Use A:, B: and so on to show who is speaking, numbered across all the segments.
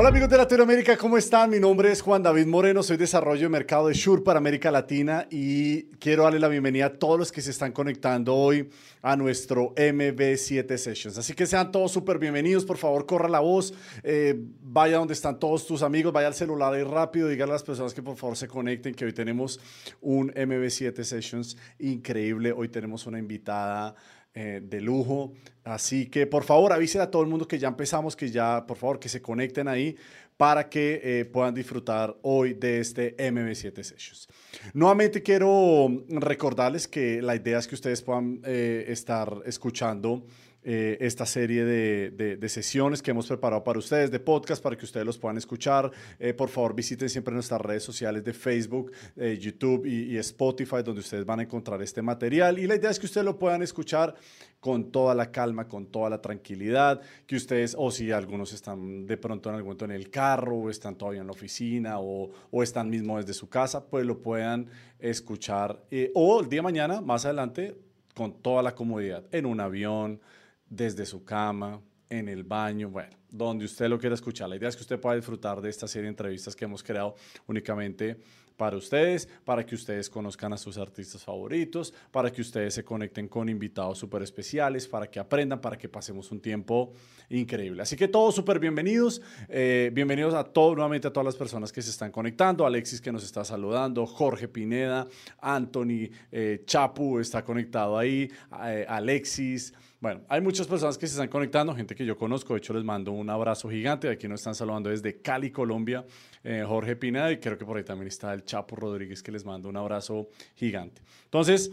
A: Hola amigos de Latinoamérica, ¿cómo están? Mi nombre es Juan David Moreno, soy desarrollo de mercado de Shure para América Latina y quiero darle la bienvenida a todos los que se están conectando hoy a nuestro MB7 Sessions. Así que sean todos súper bienvenidos, por favor corra la voz, eh, vaya donde están todos tus amigos, vaya al celular ahí rápido, dígale a las personas que por favor se conecten, que hoy tenemos un MB7 Sessions increíble, hoy tenemos una invitada eh, de lujo. Así que por favor avisen a todo el mundo que ya empezamos, que ya por favor que se conecten ahí para que eh, puedan disfrutar hoy de este MB7 Sessions. Nuevamente quiero recordarles que la idea es que ustedes puedan eh, estar escuchando eh, esta serie de, sesiones que hemos preparado para ustedes, de podcast, para que ustedes los puedan escuchar. Eh, por favor, visiten siempre nuestras redes sociales de Facebook, eh, YouTube y, Spotify, donde ustedes van a encontrar este material. Y la idea es que ustedes lo puedan escuchar con toda la calma, con toda la tranquilidad, que ustedes, o si algunos están de pronto en algún momento en el carro, o están todavía en la oficina, o están mismo desde su casa, pues lo puedan escuchar. o el día de mañana, más adelante, con toda la comodidad, en un avión, desde su cama, en el baño, bueno, donde usted lo quiera escuchar. La idea es que usted pueda disfrutar de esta serie de entrevistas que hemos creado únicamente para ustedes, para que ustedes conozcan a sus artistas favoritos, para que ustedes se conecten con invitados súper especiales, para que aprendan, para que pasemos un tiempo increíble. Así que todos súper bienvenidos, eh, bienvenidos a todos, nuevamente a todas las personas que se están conectando, Alexis que nos está saludando, Jorge Pineda, Anthony, eh, Chapu está conectado ahí, eh, Alexis. Bueno, hay muchas personas que se están conectando, gente que yo conozco, de hecho les mando un abrazo gigante, aquí nos están saludando desde Cali, Colombia, eh, Jorge Pineda, y creo que por ahí también está el Chapo Rodríguez que les mando un abrazo gigante. Entonces,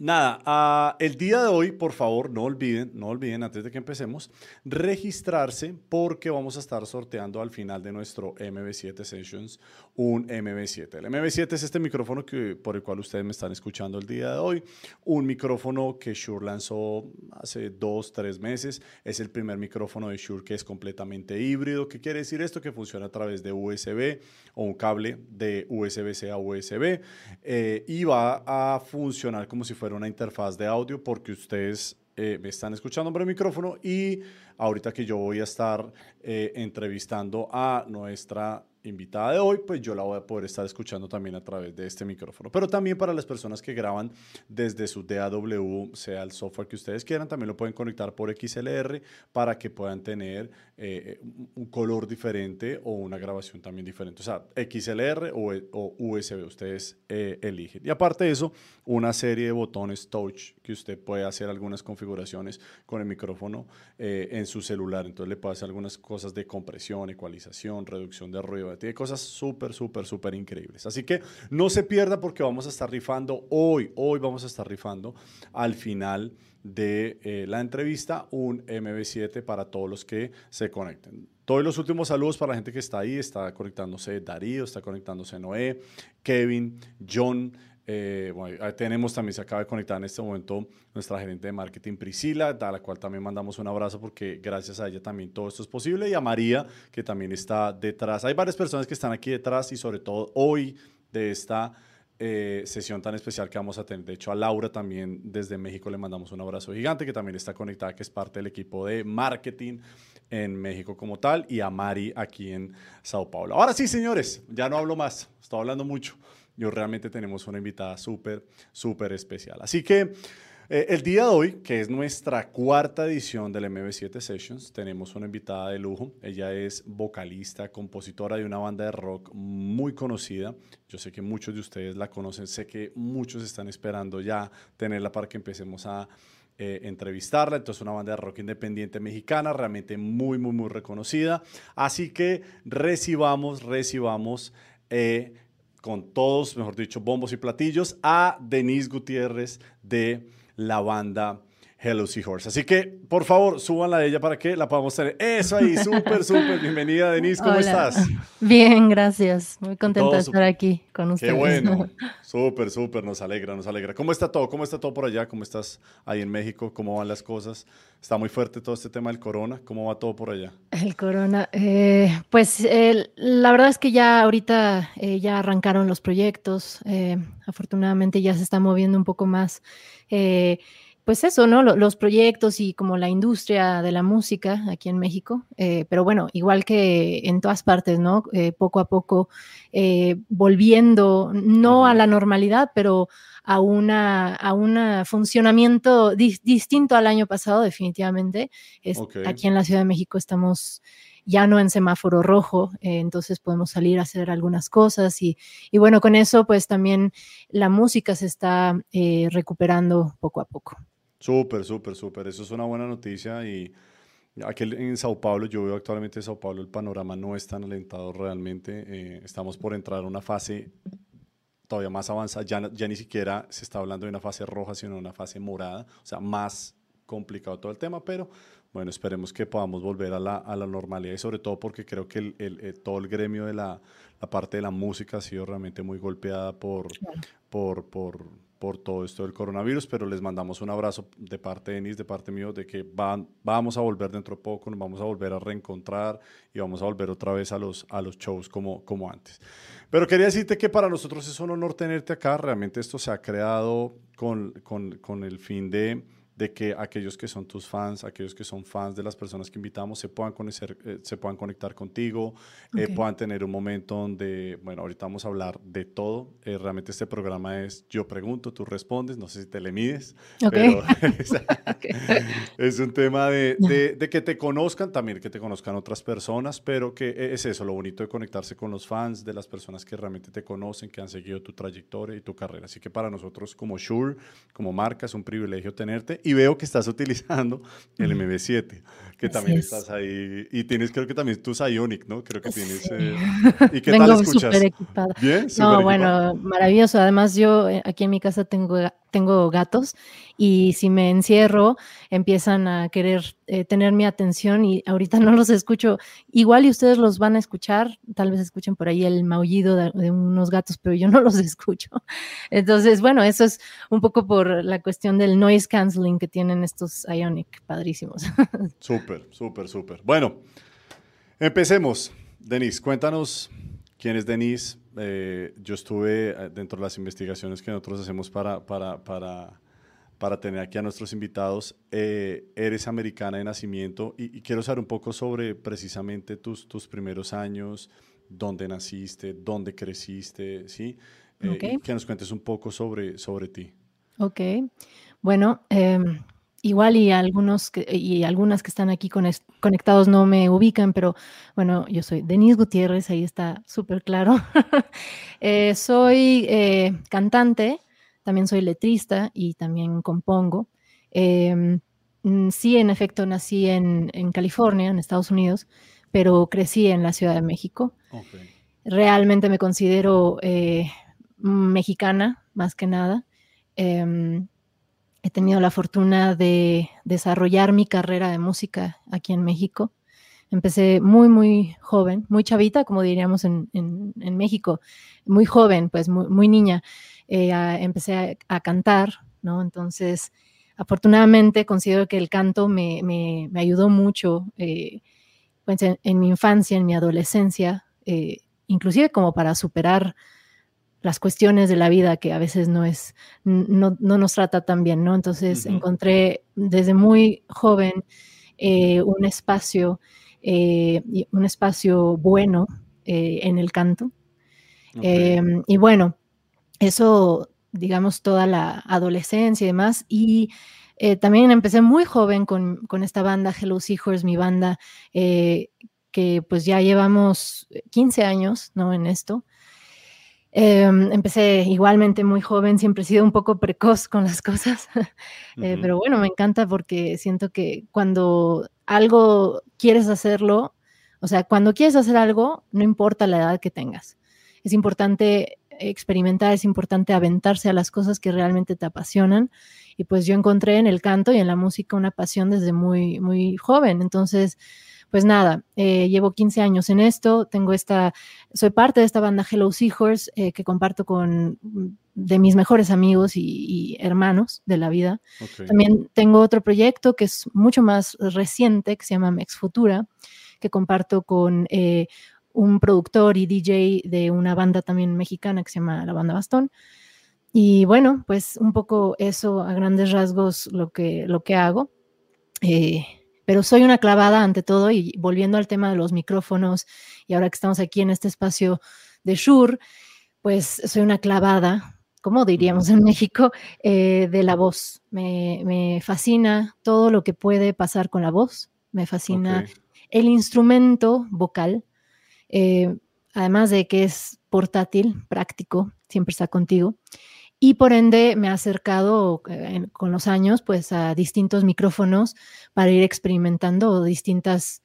A: Nada, ah, el día de hoy, por favor, no olviden, no olviden antes de que empecemos, registrarse porque vamos a estar sorteando al final de nuestro MB7 Sessions un MB7. El MB7 es este micrófono que, por el cual ustedes me están escuchando el día de hoy, un micrófono que Shure lanzó hace dos, tres meses. Es el primer micrófono de Shure que es completamente híbrido. ¿Qué quiere decir esto? Que funciona a través de USB o un cable de USB-C a USB eh, y va a funcionar como si fuera una interfaz de audio porque ustedes eh, me están escuchando por el micrófono y ahorita que yo voy a estar eh, entrevistando a nuestra invitada de hoy, pues yo la voy a poder estar escuchando también a través de este micrófono. Pero también para las personas que graban desde su DAW, sea el software que ustedes quieran, también lo pueden conectar por XLR para que puedan tener eh, un color diferente o una grabación también diferente. O sea, XLR o, USB, ustedes eh, eligen. Y aparte de eso, una serie de botones touch que usted puede hacer algunas configuraciones con el micrófono eh, en su celular. Entonces le puede hacer algunas cosas de compresión, ecualización, reducción de ruido tiene cosas súper, súper, súper increíbles. Así que no se pierda porque vamos a estar rifando hoy, hoy vamos a estar rifando al final de eh, la entrevista un MB7 para todos los que se conecten. Todos los últimos saludos para la gente que está ahí, está conectándose Darío, está conectándose Noé, Kevin, John, eh, bueno, tenemos también, se acaba de conectar en este momento nuestra gerente de marketing Priscila, a la cual también mandamos un abrazo porque gracias a ella también todo esto es posible, y a María, que también está detrás. Hay varias personas que están aquí detrás y sobre todo hoy de esta eh, sesión tan especial que vamos a tener. De hecho, a Laura también desde México le mandamos un abrazo gigante, que también está conectada, que es parte del equipo de marketing en México como tal, y a Mari aquí en Sao Paulo. Ahora sí, señores, ya no hablo más, estoy hablando mucho yo realmente tenemos una invitada súper, súper especial. Así que eh, el día de hoy, que es nuestra cuarta edición del MB7 Sessions, tenemos una invitada de lujo. Ella es vocalista, compositora de una banda de rock muy conocida. Yo sé que muchos de ustedes la conocen, sé que muchos están esperando ya tenerla para que empecemos a eh, entrevistarla. Entonces, una banda de rock independiente mexicana, realmente muy, muy, muy reconocida. Así que recibamos, recibamos eh, con todos, mejor dicho, bombos y platillos, a Denise Gutiérrez de la banda Hello Seahorse. Así que, por favor, súbanla de ella para que la podamos tener. Eso ahí, súper, súper. Bienvenida, Denise. ¿Cómo estás?
B: Bien, gracias. Muy contenta de estar aquí con ustedes.
A: Qué bueno. Súper, súper. Nos alegra, nos alegra. ¿Cómo está todo? ¿Cómo está todo por allá? ¿Cómo estás ahí en México? ¿Cómo van las cosas? Está muy fuerte todo este tema del corona. ¿Cómo va todo por allá?
B: El corona. Eh, pues la verdad es que ya ahorita eh, ya arrancaron los proyectos. Eh, afortunadamente ya se está moviendo un poco más pues eso, ¿no? Los proyectos y como la industria de la música aquí en México. Eh, pero bueno, igual que en todas partes, ¿no? Eh, poco a poco volviendo, no a la normalidad, pero a una a un funcionamiento distinto al año pasado, definitivamente. Es, Aquí en la Ciudad de México estamos ya no en semáforo rojo, eh, entonces podemos salir a hacer algunas cosas y, bueno, con eso pues también la música se está eh, recuperando poco a poco.
A: Súper, súper, súper. Eso es una buena noticia y aquí en Sao Paulo, yo veo actualmente en Sao Paulo el panorama no es tan alentado realmente. Eh, estamos por entrar a una fase todavía más avanzada, ya, ya ni siquiera se está hablando de una fase roja, sino de una fase morada, o sea, más complicado todo el tema, pero bueno, esperemos que podamos volver a la, a la normalidad y sobre todo porque creo que el, el, eh, todo el gremio de la, la, parte de la música ha sido realmente muy golpeada por, por, por, por, todo esto del coronavirus, pero les mandamos un abrazo de parte de Denis, de parte mío, de que van, vamos a volver dentro de poco, nos vamos a volver a reencontrar y vamos a volver otra vez a los, a los shows como, como antes. Pero quería decirte que para nosotros es un honor tenerte acá, realmente esto se ha creado con, con, con el fin de de que aquellos que son tus fans, aquellos que son fans de las personas que invitamos, se puedan, conocer, eh, se puedan conectar contigo, eh, puedan tener un momento donde, bueno, ahorita vamos a hablar de todo. Eh, realmente este programa es yo pregunto, tú respondes, no sé si te le mides, pero es, un tema de, de, que te conozcan, también que te conozcan otras personas, pero que es eso, lo bonito de conectarse con los fans, de las personas que realmente te conocen, que han seguido tu trayectoria y tu carrera. Así que para nosotros como Shure, como marca, es un privilegio tenerte y veo que estás utilizando el MB7, que también estás ahí. Y tienes, creo que también tus Ionic, ¿no? Creo que tienes. Eh, ¿Y qué tal escuchas?
B: equipada. Bien, No, bueno, maravilloso. Además, yo eh, aquí en mi casa tengo tengo gatos y si me encierro empiezan a querer eh, tener mi atención y ahorita no los escucho. Igual y ustedes los van a escuchar, tal vez escuchen por ahí el maullido de, unos gatos, pero yo no los escucho. Entonces, bueno, eso es un poco por la cuestión del noise canceling que tienen estos Ionic, padrísimos.
A: Súper, súper, súper. Bueno, empecemos. Denise, cuéntanos quién es Denise, eh, yo estuve eh, dentro de las investigaciones que nosotros hacemos para, para, para, para tener aquí a nuestros invitados. Eh, eres americana de nacimiento y, quiero saber un poco sobre precisamente tus, tus primeros años, dónde naciste, dónde creciste, ¿sí? Que nos cuentes un poco sobre, sobre ti.
B: Ok, bueno, em, igual y algunos y algunas que están aquí conectados no me ubican, pero bueno, yo soy Denise Gutiérrez, ahí está súper claro. Eh, soy eh, cantante, también soy letrista y también compongo. Em, mm, sí, en efecto, nací en, California, en Estados Unidos, pero crecí en la Ciudad de México. Realmente me considero eh, mexicana, más que nada. Em, he tenido la fortuna de desarrollar mi carrera de música aquí en México. Empecé muy, muy joven, muy chavita, como diríamos en, México, muy joven, pues muy, niña. Eh, empecé a, cantar, ¿no? Entonces, afortunadamente considero que el canto me, ayudó mucho eh, pues, en, mi infancia, en mi adolescencia, eh, inclusive como para superar las cuestiones de la vida que a veces no es, no, nos trata tan bien, ¿no? Entonces encontré desde muy joven eh, un espacio, eh, un espacio bueno eh, en el canto. Em, y bueno, eso, digamos, toda la adolescencia y demás. Y también empecé muy joven con, con, esta banda, Hello Seahorse, mi banda, que pues ya llevamos 15 años, ¿no? En esto. Em, empecé igualmente muy joven, siempre he sido un poco precoz con las cosas, eh, pero bueno, me encanta porque siento que cuando algo quieres hacerlo, o sea, cuando quieres hacer algo, no importa la edad que tengas. Es importante experimentar, es importante aventarse a las cosas que realmente te apasionan. Y pues yo encontré en el canto y en la música una pasión desde muy, muy joven. Entonces, pues nada, eh, llevo 15 años en esto, tengo esta, soy parte de esta banda Hello Seahorse eh, que comparto con de mis mejores amigos y, hermanos de la vida. También tengo otro proyecto que es mucho más reciente, que se llama Mex Futura, que comparto con eh, un productor y DJ de una banda también mexicana que se llama La Banda Bastón. y bueno, pues un poco eso a grandes rasgos lo que, lo que hago. Eh, pero soy una clavada ante todo y volviendo al tema de los micrófonos y ahora que estamos aquí en este espacio de Shure, pues soy una clavada, como diríamos en México, eh, de la voz. Me, fascina todo lo que puede pasar con la voz, me fascina el instrumento vocal, eh, además de que es portátil, práctico, siempre está contigo. Y por ende me ha acercado eh, con los años pues a distintos micrófonos para ir experimentando distintas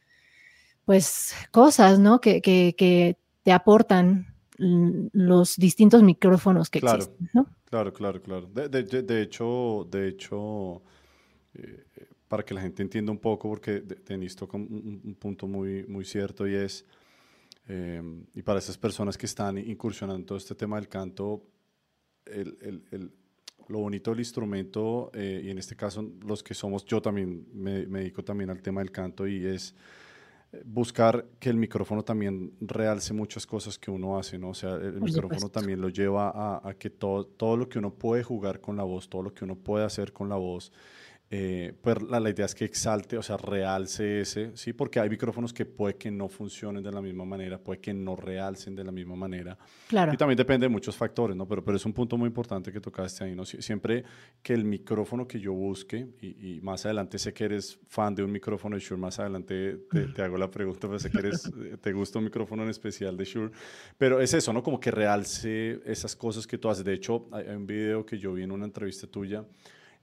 B: pues cosas, ¿no? Que, que, te aportan los distintos micrófonos que existen, ¿no?
A: Claro, claro, claro. De, de, de hecho, de hecho eh, para que la gente entienda un poco, porque tenéis toca un, un, punto muy, muy cierto y es, eh, y para esas personas que están incursionando en todo este tema del canto, el, lo bonito del instrumento, eh, y en este caso los que somos, yo también me, dedico también al tema del canto y es buscar que el micrófono también realce muchas cosas que uno hace, ¿no? O sea, el, micrófono también lo lleva a, a, que todo, todo lo que uno puede jugar con la voz, todo lo que uno puede hacer con la voz, eh, pues la, la, idea es que exalte, o sea, realce ese, ¿sí? Porque hay micrófonos que puede que no funcionen de la misma manera, puede que no realcen de la misma manera.
B: Claro.
A: Y también depende de muchos factores, ¿no? Pero, pero es un punto muy importante que tocaste ahí, ¿no? siempre que el micrófono que yo busque, y, y, más adelante sé que eres fan de un micrófono de Shure, más adelante te, te hago la pregunta, pues sé que eres, te gusta un micrófono en especial de Shure, pero es eso, ¿no? Como que realce esas cosas que tú haces. De hecho, hay un video que yo vi en una entrevista tuya,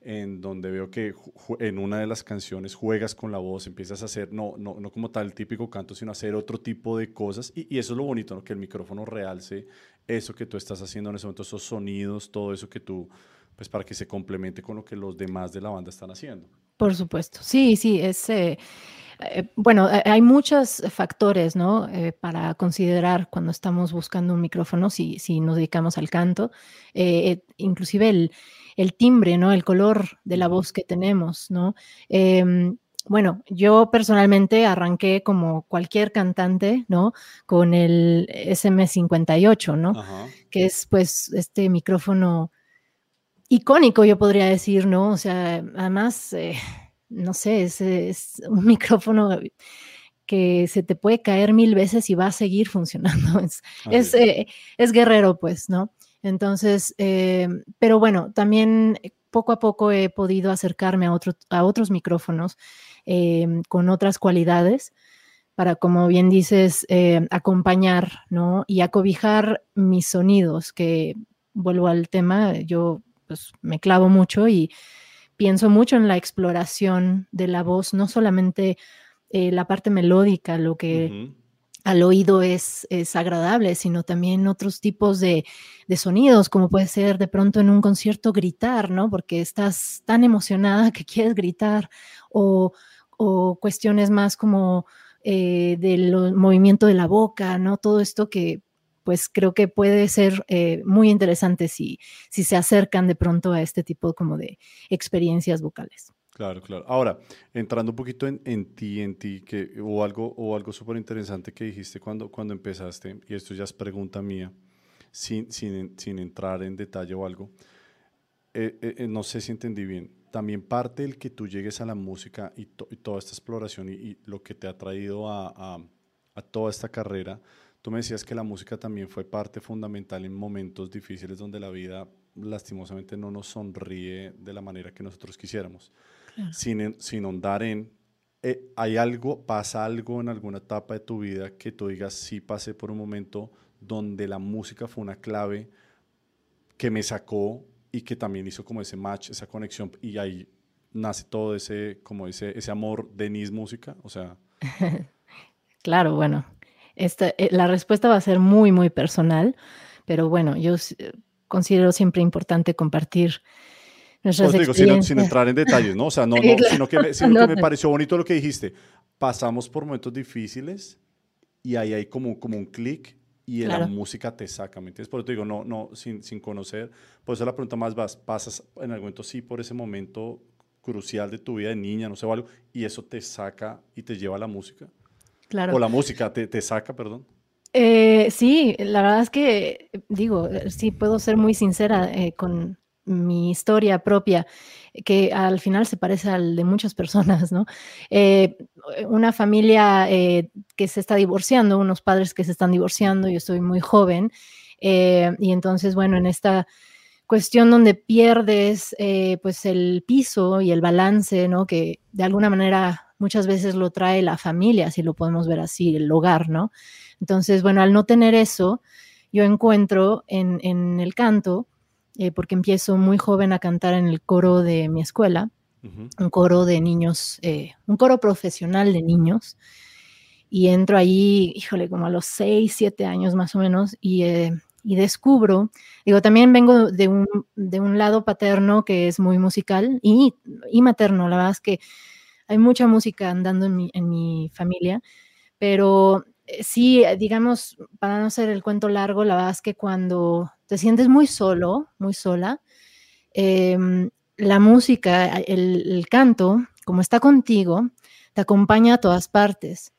A: en donde veo que en una de las canciones juegas con la voz, empiezas a hacer, no, no, no como tal típico canto, sino hacer otro tipo de cosas. Y, y eso es lo bonito, ¿no? que el micrófono realce eso que tú estás haciendo en ese momento, esos sonidos, todo eso que tú, pues para que se complemente con lo que los demás de la banda están haciendo.
B: Por supuesto, sí, sí, es... Eh, eh, bueno, hay muchos factores, ¿no? Eh, para considerar cuando estamos buscando un micrófono, si, si nos dedicamos al canto, inclusive el, el timbre, ¿no? El color de la voz que tenemos, ¿no? Em, bueno, yo personalmente arranqué como cualquier cantante, ¿no? Con el SM58, ¿no? Que es pues este micrófono icónico, yo podría decir, ¿no? O sea, además, eh, no sé, es, un micrófono que se te puede caer mil veces y va a seguir funcionando. Es, eh, es guerrero, pues, ¿no? Entonces, eh, pero bueno, también poco a poco he podido acercarme a, a otros micrófonos eh, con otras cualidades para, como bien dices, acompañar ¿no? y acobijar mis sonidos, que vuelvo al tema, yo pues, me clavo mucho y pienso mucho en la exploración de la voz, no solamente la parte melódica, lo que al oído es, es, agradable, sino también otros tipos de, de, sonidos, como puede ser de pronto en un concierto gritar, ¿no? Porque estás tan emocionada que quieres gritar, o, o cuestiones más como eh, del movimiento de la boca, ¿no? Todo esto que pues creo que puede ser eh, muy interesante si, si se acercan de pronto a este tipo como de experiencias vocales.
A: Claro, claro. Ahora, entrando un poquito en, en ti, en ti, que o algo, o algo súper interesante que dijiste cuando, cuando empezaste, y esto ya es pregunta mía, sin, sin, sin entrar en detalle o algo, eh, eh, no sé si entendí bien. También parte del que tú llegues a la música y, toda esta exploración y, lo que te ha traído a, a toda esta carrera, tú me decías que la música también fue parte fundamental en momentos difíciles donde la vida lastimosamente no nos sonríe de la manera que nosotros quisiéramos sin, sin en, eh, ¿hay algo, pasa algo en alguna etapa de tu vida que tú digas, sí pasé por un momento donde la música fue una clave que me sacó y que también hizo como ese match, esa conexión y ahí nace todo ese, como ese, ese amor de Nis Música? O sea...
B: claro, bueno, esta, eh, la respuesta va a ser muy, muy personal, pero bueno, yo considero siempre importante compartir
A: pues digo, sin, entrar en detalles, ¿no? O sea, no, no sino que, me, sino que me pareció bonito lo que dijiste. Pasamos por momentos difíciles y ahí hay como, como un clic y la música te saca, ¿me entiendes? Por eso te digo, no, no, sin, sin conocer, por eso la pregunta más vas, pasas en algún momento sí por ese momento crucial de tu vida de niña, no sé, o algo, y eso te saca y te lleva a la música.
B: Claro.
A: O la música te, te saca, perdón.
B: Eh, sí, la verdad es que, digo, sí puedo ser muy sincera eh, con mi historia propia, que al final se parece al de muchas personas, ¿no? Eh, una familia que se está divorciando, unos padres que se están divorciando, yo estoy muy joven, y entonces, bueno, en esta cuestión donde pierdes pues el piso y el balance, ¿no? Que de alguna manera muchas veces lo trae la familia, si lo podemos ver así, el hogar, ¿no? Entonces, bueno, al no tener eso, yo encuentro en, el canto, eh, porque empiezo muy joven a cantar en el coro de mi escuela, un coro de niños, eh, un coro profesional de niños, y entro ahí, híjole, como a los seis, siete años más o menos, y, eh, descubro, digo, también vengo de un, de un, lado paterno que es muy musical y, y materno, la verdad es que hay mucha música andando en mi, familia, pero eh, sí, eh, digamos, para no ser el cuento largo, la verdad es que cuando te sientes muy solo, muy sola, em, la música, el, canto, como está contigo, te acompaña a todas partes.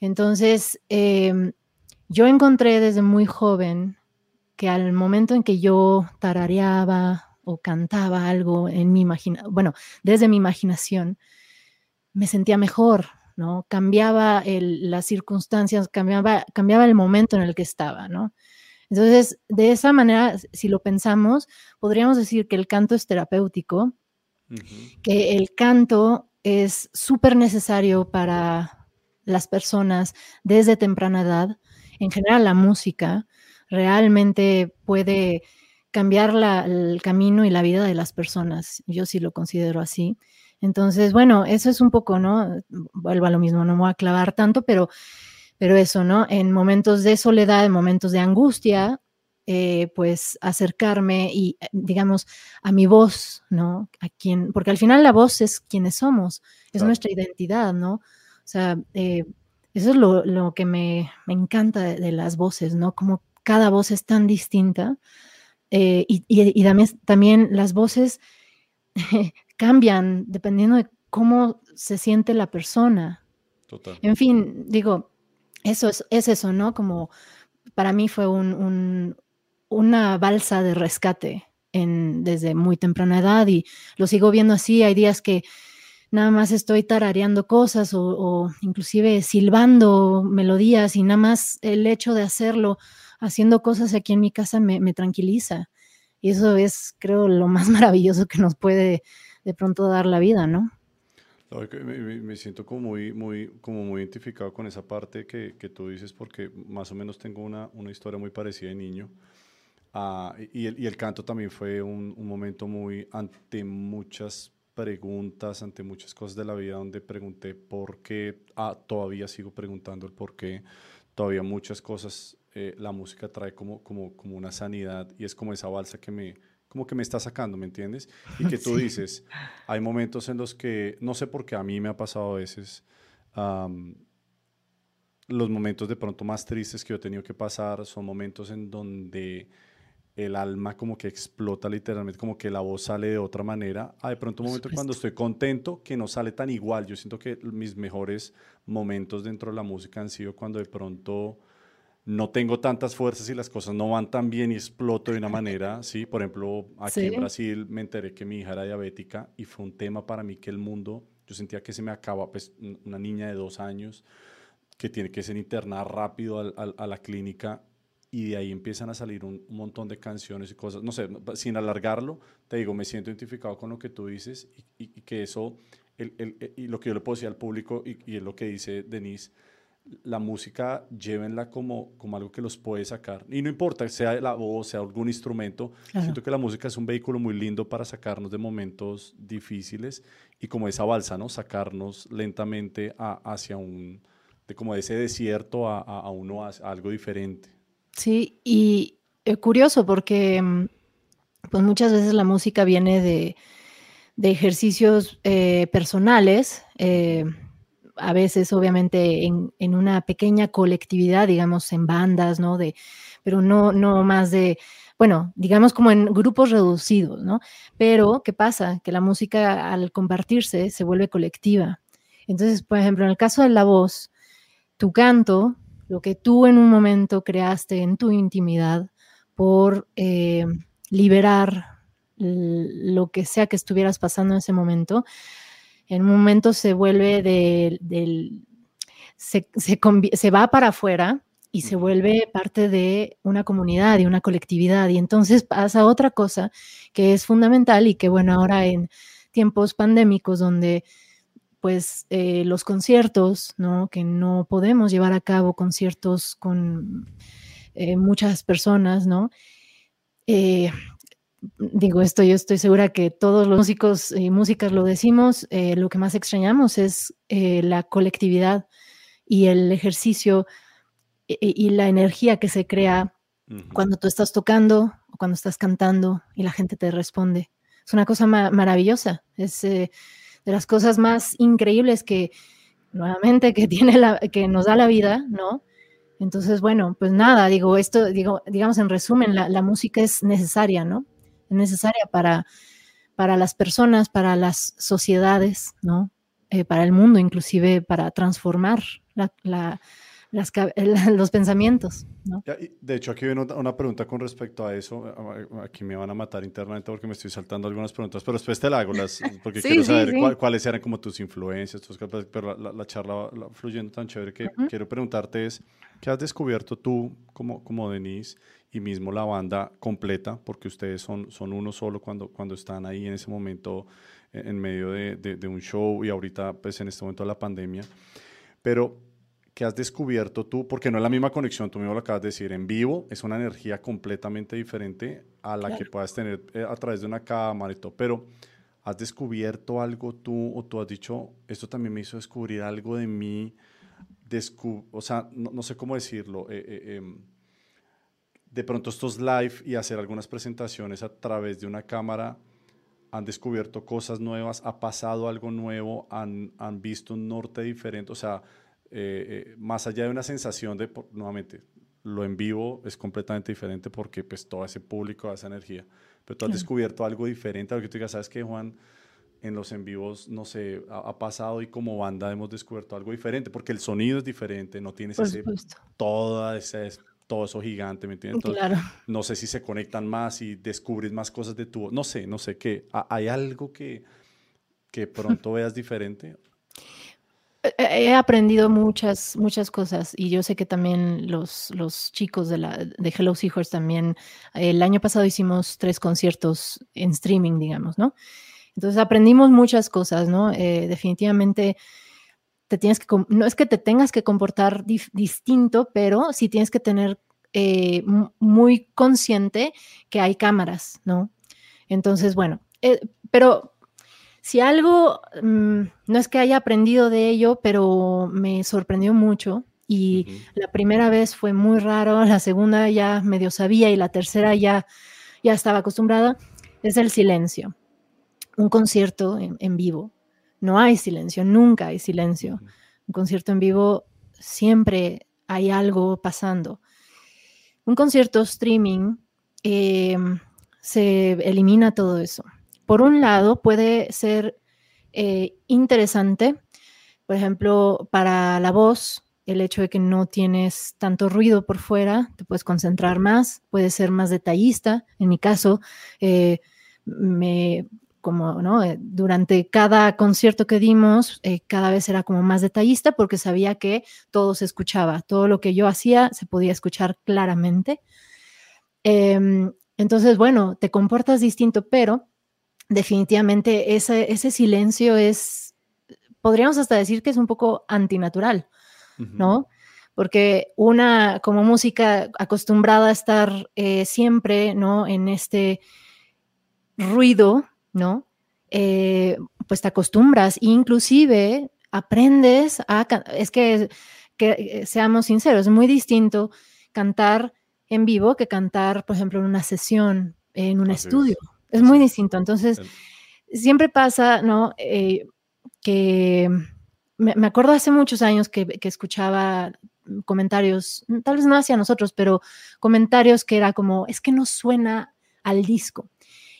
B: Entonces, em, yo encontré desde muy joven que al momento en que yo tarareaba o cantaba algo en mi imaginación, bueno, desde mi imaginación, me sentía mejor, ¿no? Cambiaba las circunstancias, cambiaba, cambiaba el momento en el que estaba, ¿no? Entonces, de esa manera, si lo pensamos, podríamos decir que el canto es terapéutico, que el canto es súper necesario para las personas desde temprana edad. En general, la música realmente puede cambiar el camino y la vida de las personas. Yo sí lo considero así. Entonces, bueno, eso es un poco, ¿no? Vuelvo a lo mismo, no me voy a clavar tanto, pero, pero eso, ¿no? En momentos de soledad, en momentos de angustia, eh, pues acercarme y, eh, digamos, a mi voz, ¿no? A quien, porque al final la voz es quienes somos, es nuestra identidad, ¿no? O sea, eh, eso es lo, que me, encanta de, las voces, ¿no? Como cada voz es tan distinta. y, y también, también las voces cambian dependiendo de cómo se siente la persona. Total. En fin, digo, eso es, eso, ¿no? Como para mí fue un, una balsa de rescate en, desde muy temprana edad y lo sigo viendo así. Hay días que nada más estoy tarareando cosas o, inclusive silbando melodías y nada más el hecho de hacerlo, haciendo cosas aquí en mi casa me, me tranquiliza. Y eso es, creo, lo más maravilloso que nos puede de pronto dar la vida, ¿no?
A: Me, siento como muy, muy, como muy identificado con esa parte que, que tú dices porque más o menos tengo una, una historia muy parecida de niño. Ah, y, el, y, el, canto también fue un, un, momento muy ante muchas preguntas, ante muchas cosas de la vida donde pregunté por qué, ah, todavía sigo preguntando el por qué, todavía muchas cosas eh, la música trae como, como, como una sanidad y es como esa balsa que me, como que me está sacando, ¿me entiendes? Y que tú dices, hay momentos en los que, no sé por qué a mí me ha pasado a veces, los momentos de pronto más tristes que yo he tenido que pasar son momentos en donde el alma como que explota literalmente, como que la voz sale de otra manera. Ah, de pronto un momento cuando estoy contento que no sale tan igual. Yo siento que mis mejores momentos dentro de la música han sido cuando de pronto no tengo tantas fuerzas y las cosas no van tan bien y exploto de una manera, ¿sí? Por ejemplo, aquí en Brasil me enteré que mi hija era diabética y fue un tema para mí que el mundo, yo sentía que se me acaba, pues una niña de dos años que tiene que ser internada rápido a la clínica y de ahí empiezan a salir un, montón de canciones y cosas, no sé, sin alargarlo, te digo, me siento identificado con lo que tú dices y, que eso, y lo que yo le puedo decir al público y, y es lo que dice Denise, la música llévenla como, como algo que los puede sacar. Y no importa, sea la voz, sea algún instrumento, siento que la música es un vehículo muy lindo para sacarnos de momentos difíciles y como esa balsa, ¿no? Sacarnos lentamente hacia un, de como ese desierto a, a, uno, a, algo diferente.
B: Sí, y es curioso porque mm, pues muchas veces la música viene de, de ejercicios eh, personales, eh, a veces obviamente en, una pequeña colectividad, digamos, en bandas, ¿no? De, pero no, no más de, bueno, digamos como en grupos reducidos, ¿no? Pero, ¿qué pasa? Que la música al compartirse se vuelve colectiva. Entonces, por ejemplo, en el caso de la voz, tu canto lo que tú en un momento creaste en tu intimidad por eh, liberar lo que sea que estuvieras pasando en ese momento, en un momento se vuelve del, se, se, va para afuera y se vuelve parte de una comunidad y una colectividad. Y entonces pasa otra cosa que es fundamental y que, bueno, ahora en tiempos pandémicos donde pues eh, los conciertos, ¿no? Que no podemos llevar a cabo conciertos con eh, muchas personas, ¿no? Eh, digo esto, yo estoy segura que todos los músicos y músicas lo decimos, eh, lo que más extrañamos es eh, la colectividad y el ejercicio y, la energía que se crea cuando tú estás tocando o cuando estás cantando y la gente te responde. Es una cosa maravillosa, es eh, de las cosas más increíbles que nuevamente que tiene la, que nos da la vida, ¿no? Entonces, bueno, pues nada, digo, esto, digo, digamos en resumen, la, la música es necesaria, ¿no? Necesaria para, para las personas, para las sociedades, ¿no? Eh, para el mundo, inclusive para transformar los pensamientos. ¿no?
A: De hecho, aquí viene una pregunta con respecto a eso. Aquí me van a matar internamente porque me estoy saltando algunas preguntas, pero después te la hago, las, porque quiero saber cuáles eran como tus influencias, pero la, charla fluyendo tan chévere que quiero preguntarte es, ¿qué has descubierto tú como, como Denise y mismo la banda completa, porque ustedes son, son uno solo cuando, cuando están ahí en ese momento eh, en medio de, de, un show y ahorita pues en este momento de la pandemia. Pero, ¿qué has descubierto tú? Porque no es la misma conexión, tú mismo lo acabas de decir, en vivo es una energía completamente diferente a la que puedas tener eh, a través de una cámara y todo, pero ¿has descubierto algo tú o tú has dicho, esto también me hizo descubrir algo de mí? o sea, no, no, sé cómo decirlo. Eh, em, de pronto estos live y hacer algunas presentaciones a través de una cámara han descubierto cosas nuevas, ha pasado algo nuevo, han, han visto un norte diferente, o sea, eh, eh, más allá de una sensación de, nuevamente, lo en vivo es completamente diferente porque pues todo ese público, esa energía, pero tú has descubierto algo diferente, algo que tú digas, ¿sabes qué, Juan? En los en vivos, no sé, ha, pasado y como banda hemos descubierto algo diferente, porque el sonido es diferente, no tienes ese, toda esa todo eso gigante, ¿me entiendes? claro. No sé si se conectan más y descubres más cosas de tu... No sé, no sé qué. ¿Hay algo que, que pronto veas diferente?
B: He aprendido muchas, muchas cosas y yo sé que también los, los chicos de, la, de Hello Seahorse también, el año pasado hicimos tres conciertos en streaming, digamos, ¿no? Entonces aprendimos muchas cosas, ¿no? Eh, definitivamente te tienes que, no es que te tengas que comportar distinto, pero sí tienes que tener eh, muy consciente que hay cámaras, ¿no? Entonces, bueno, eh, pero si algo, mm, no es que haya aprendido de ello, pero me sorprendió mucho y la primera vez fue muy raro, la segunda ya medio sabía y la tercera ya, ya estaba acostumbrada, es el silencio. Un concierto en vivo no hay silencio, nunca hay silencio. Un concierto en vivo siempre hay algo pasando. Un concierto streaming em, se elimina todo eso. Por un lado, puede ser eh, interesante, por ejemplo, para la voz, el hecho de que no tienes tanto ruido por fuera, te puedes concentrar más, puedes ser más detallista. En mi caso, eh, me como, ¿no? Eh, durante cada concierto que dimos, eh, cada vez era como más detallista porque sabía que todo se escuchaba, todo lo que yo hacía se podía escuchar claramente. Em, entonces, bueno, te comportas distinto, pero definitivamente ese, ese silencio es, podríamos hasta decir que es un poco antinatural, ¿no? Porque una como música acostumbrada a estar eh, siempre, ¿no? En este ruido, ¿no? Eh, pues te acostumbras, inclusive aprendes a, es que, que eh, seamos sinceros, es muy distinto cantar en vivo que cantar, por ejemplo, en una sesión, en un estudio. Es, muy distinto. Entonces, siempre pasa, ¿no? Eh, que me, acuerdo hace muchos años que, que, escuchaba comentarios, tal vez no hacia nosotros, pero comentarios que era como, es que no suena al disco.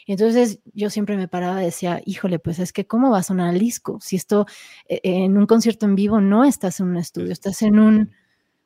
B: Entonces yo siempre me paraba y decía, híjole, pues es que cómo va a sonar el disco si esto eh, en un concierto en vivo no estás en un estudio, estás en un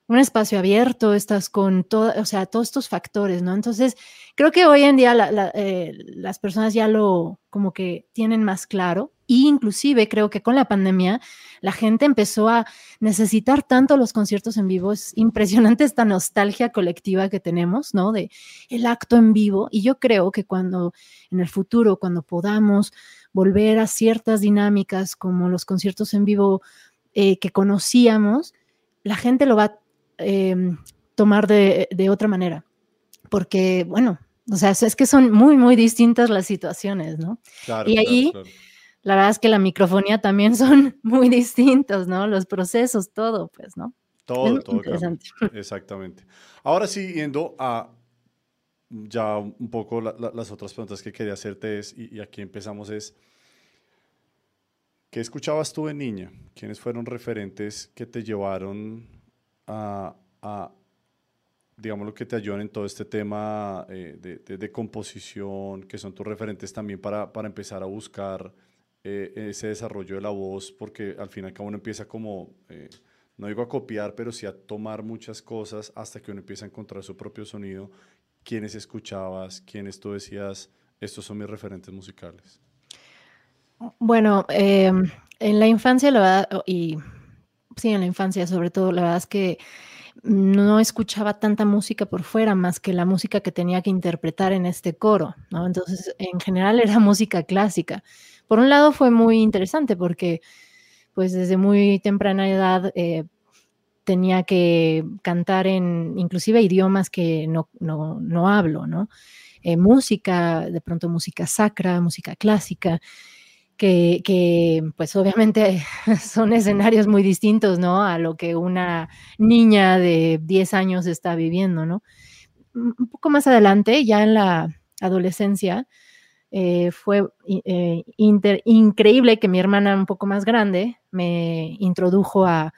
B: un espacio abierto, estás con todo, o sea, todos estos factores, ¿no? Entonces, creo que hoy en día eh, las personas ya lo como que tienen más claro y inclusive creo que con la pandemia la gente empezó a necesitar tanto los conciertos en vivo. Es impresionante esta nostalgia colectiva que tenemos, ¿no? De el acto en vivo. Y yo creo que cuando en el futuro, cuando podamos volver a ciertas dinámicas como los conciertos en vivo eh, que conocíamos, la gente lo va a em, tomar de, otra manera. Porque, bueno, o sea, es que son muy, muy distintas las situaciones, ¿no? y ahí la verdad es que la microfonía también son muy distintos, ¿no? Los procesos, todo, pues, ¿no?
A: Todo, todo. Exactamente. Ahora sí, yendo a ya un poco las otras preguntas que quería hacerte es, y, aquí empezamos es, ¿qué escuchabas tú de niña? ¿Quiénes fueron referentes que te llevaron a, a digamos, lo que te ayudan en todo este tema eh, de, de, composición, que son tus referentes también para, para empezar a buscar eh, ese desarrollo de la voz, porque al final cada uno empieza como, eh, no digo a copiar, pero sí a tomar muchas cosas hasta que uno empieza a encontrar su propio sonido, quiénes escuchabas, quiénes tú decías, estos son mis referentes musicales.
B: Bueno, em, en la infancia, la verdad, y sí, en la infancia sobre todo, la verdad es que no escuchaba tanta música por fuera más que la música que tenía que interpretar en este coro, ¿no? Entonces, en general era música clásica por un lado fue muy interesante porque pues desde muy temprana edad eh, tenía que cantar en inclusive idiomas que no, no, hablo, ¿no? Eh, música, de pronto música sacra, música clásica, que, pues obviamente son escenarios muy distintos, ¿no? A lo que una niña de 10 años está viviendo, ¿no? Un poco más adelante, ya en la adolescencia, eh, fue eh, increíble que mi hermana un poco más grande me introdujo a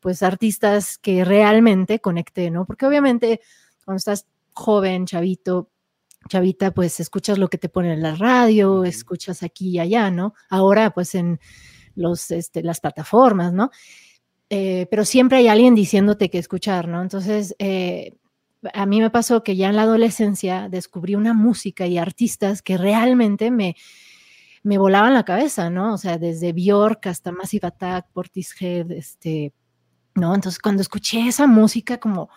B: pues artistas que realmente conecté, ¿no? Porque obviamente cuando estás joven, chavito, chavita, pues escuchas lo que te pone en la radio, escuchas aquí y allá, ¿no? Ahora pues en los, este, las plataformas, ¿no? Eh, pero siempre hay alguien diciéndote que escuchar, ¿no? Entonces, a mí me pasó que ya en la adolescencia descubrí una música y artistas que realmente me, me volaban la cabeza, ¿no? O sea, desde Bjork hasta Massive Attack, Portishead, este, ¿no? Entonces, cuando escuché esa música, como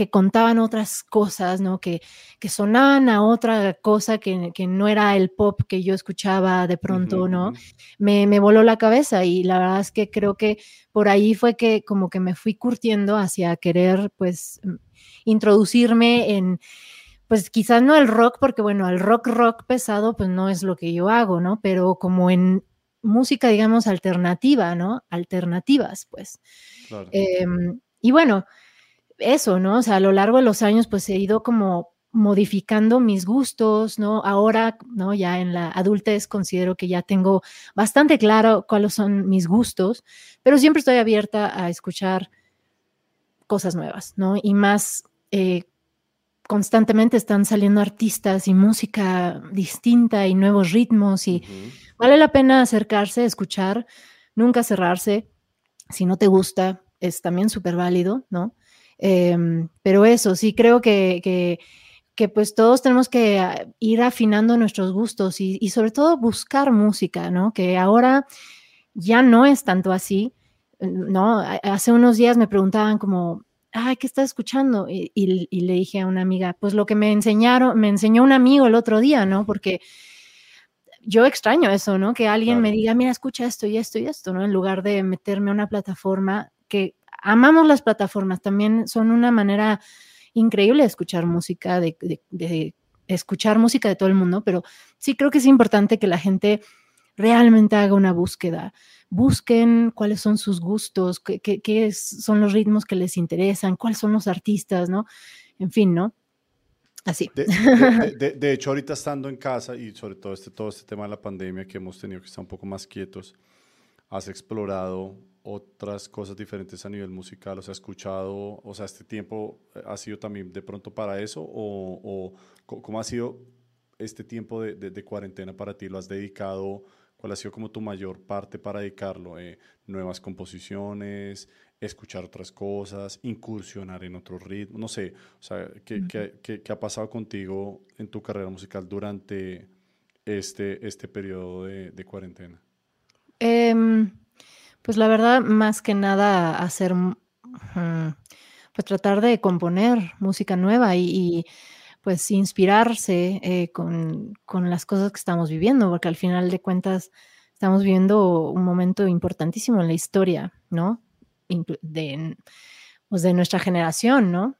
B: que contaban otras cosas, ¿no? Que, que sonaban a otra cosa que, que, no era el pop que yo escuchaba de pronto, ¿no? Me, me, voló la cabeza y la verdad es que creo que por ahí fue que como que me fui curtiendo hacia querer, pues, introducirme en, pues quizás no el rock, porque bueno, el rock rock pesado, pues no es lo que yo hago, ¿no? Pero como en música, digamos, alternativa, ¿no? Alternativas, pues. Em, y bueno, eso, ¿no? O sea, a lo largo de los años, pues he ido como modificando mis gustos, ¿no? Ahora, ¿no? Ya en la adultez considero que ya tengo bastante claro cuáles son mis gustos, pero siempre estoy abierta a escuchar cosas nuevas, ¿no? Y más eh, constantemente están saliendo artistas y música distinta y nuevos ritmos y vale la pena acercarse, escuchar, nunca cerrarse. Si no te gusta, es también súper válido, ¿no? Em, pero eso, sí creo que, que, pues todos tenemos que ah, ir afinando nuestros gustos y, y, sobre todo buscar música, ¿no? Que ahora ya no es tanto así, ¿no? Hace unos días me preguntaban como, ay, ¿qué estás escuchando? Y, le dije a una amiga, pues lo que me enseñaron, me enseñó un amigo el otro día, ¿no? Porque yo extraño eso, ¿no? Que alguien me diga, mira, escucha esto y esto y esto, ¿no? En lugar de meterme a una plataforma que amamos las plataformas, también son una manera increíble de escuchar música, de, de escuchar música de todo el mundo, pero sí creo que es importante que la gente realmente haga una búsqueda busquen cuáles son sus gustos, qué, qué, son los ritmos que les interesan, cuáles son los artistas, ¿no? En fin, ¿no? Así.
A: De, hecho, ahorita estando en casa y sobre todo este, todo este tema de la pandemia que hemos tenido que estar un poco más quietos, has explorado otras cosas diferentes a nivel musical, o sea, has escuchado, o sea, este tiempo ha sido también de pronto para eso, o, o cómo ha sido este tiempo de, de, cuarentena para ti, lo has dedicado ¿Cuál ha sido como tu mayor parte para dedicarlo? Eh, ¿Nuevas composiciones? escuchar otras cosas, incursionar en otros ritmos? No sé, o sea, ¿qué, qué, qué, qué ha pasado contigo en tu carrera musical durante este, este periodo de, de cuarentena?
B: Em, pues la verdad, más que nada hacer, mm, pues tratar de componer música nueva y, y pues inspirarse eh, con, con, las cosas que estamos viviendo, porque al final de cuentas estamos viviendo un momento importantísimo en la historia, ¿no? De, pues de nuestra generación, ¿no?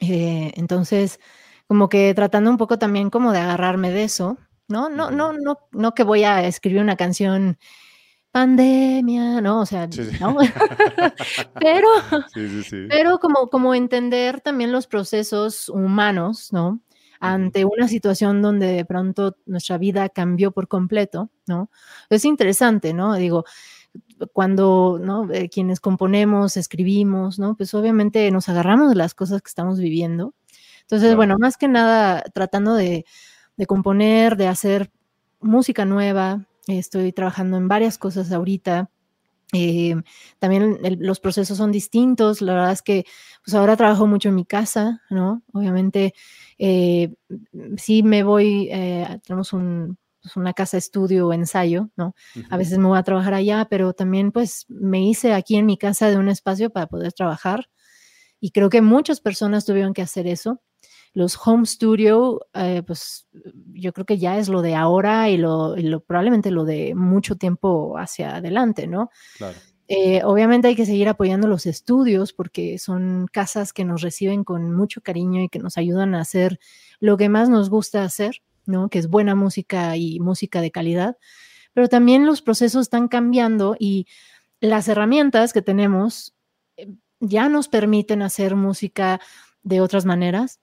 B: Eh, entonces, como que tratando un poco también como de agarrarme de eso, ¿no? No, no, no, no que voy a escribir una canción pandemia, ¿no? O sea, ¿no? pero, pero como, como entender también los procesos humanos, ¿no? Ante una situación donde de pronto nuestra vida cambió por completo, ¿no? Es interesante, ¿no? Digo, cuando, ¿no? Eh, quienes componemos, escribimos, ¿no? Pues obviamente nos agarramos de las cosas que estamos viviendo. Entonces, bueno, más que nada tratando de, de componer, de hacer música nueva, Estoy trabajando en varias cosas ahorita. Eh, también los procesos son distintos. La verdad es que pues ahora trabajo mucho en mi casa, ¿no? Obviamente eh, sí me voy, eh, tenemos un, pues una casa estudio o ensayo, ¿no? A veces me voy a trabajar allá, pero también pues me hice aquí en mi casa de un espacio para poder trabajar. Y creo que muchas personas tuvieron que hacer eso los home studio, eh, pues yo creo que ya es lo de ahora y lo, probablemente lo de mucho tiempo hacia adelante, ¿no? Claro. Eh, obviamente hay que seguir apoyando los estudios porque son casas que nos reciben con mucho cariño y que nos ayudan a hacer lo que más nos gusta hacer, ¿no? Que es buena música y música de calidad. Pero también los procesos están cambiando y las herramientas que tenemos eh, ya nos permiten hacer música de otras maneras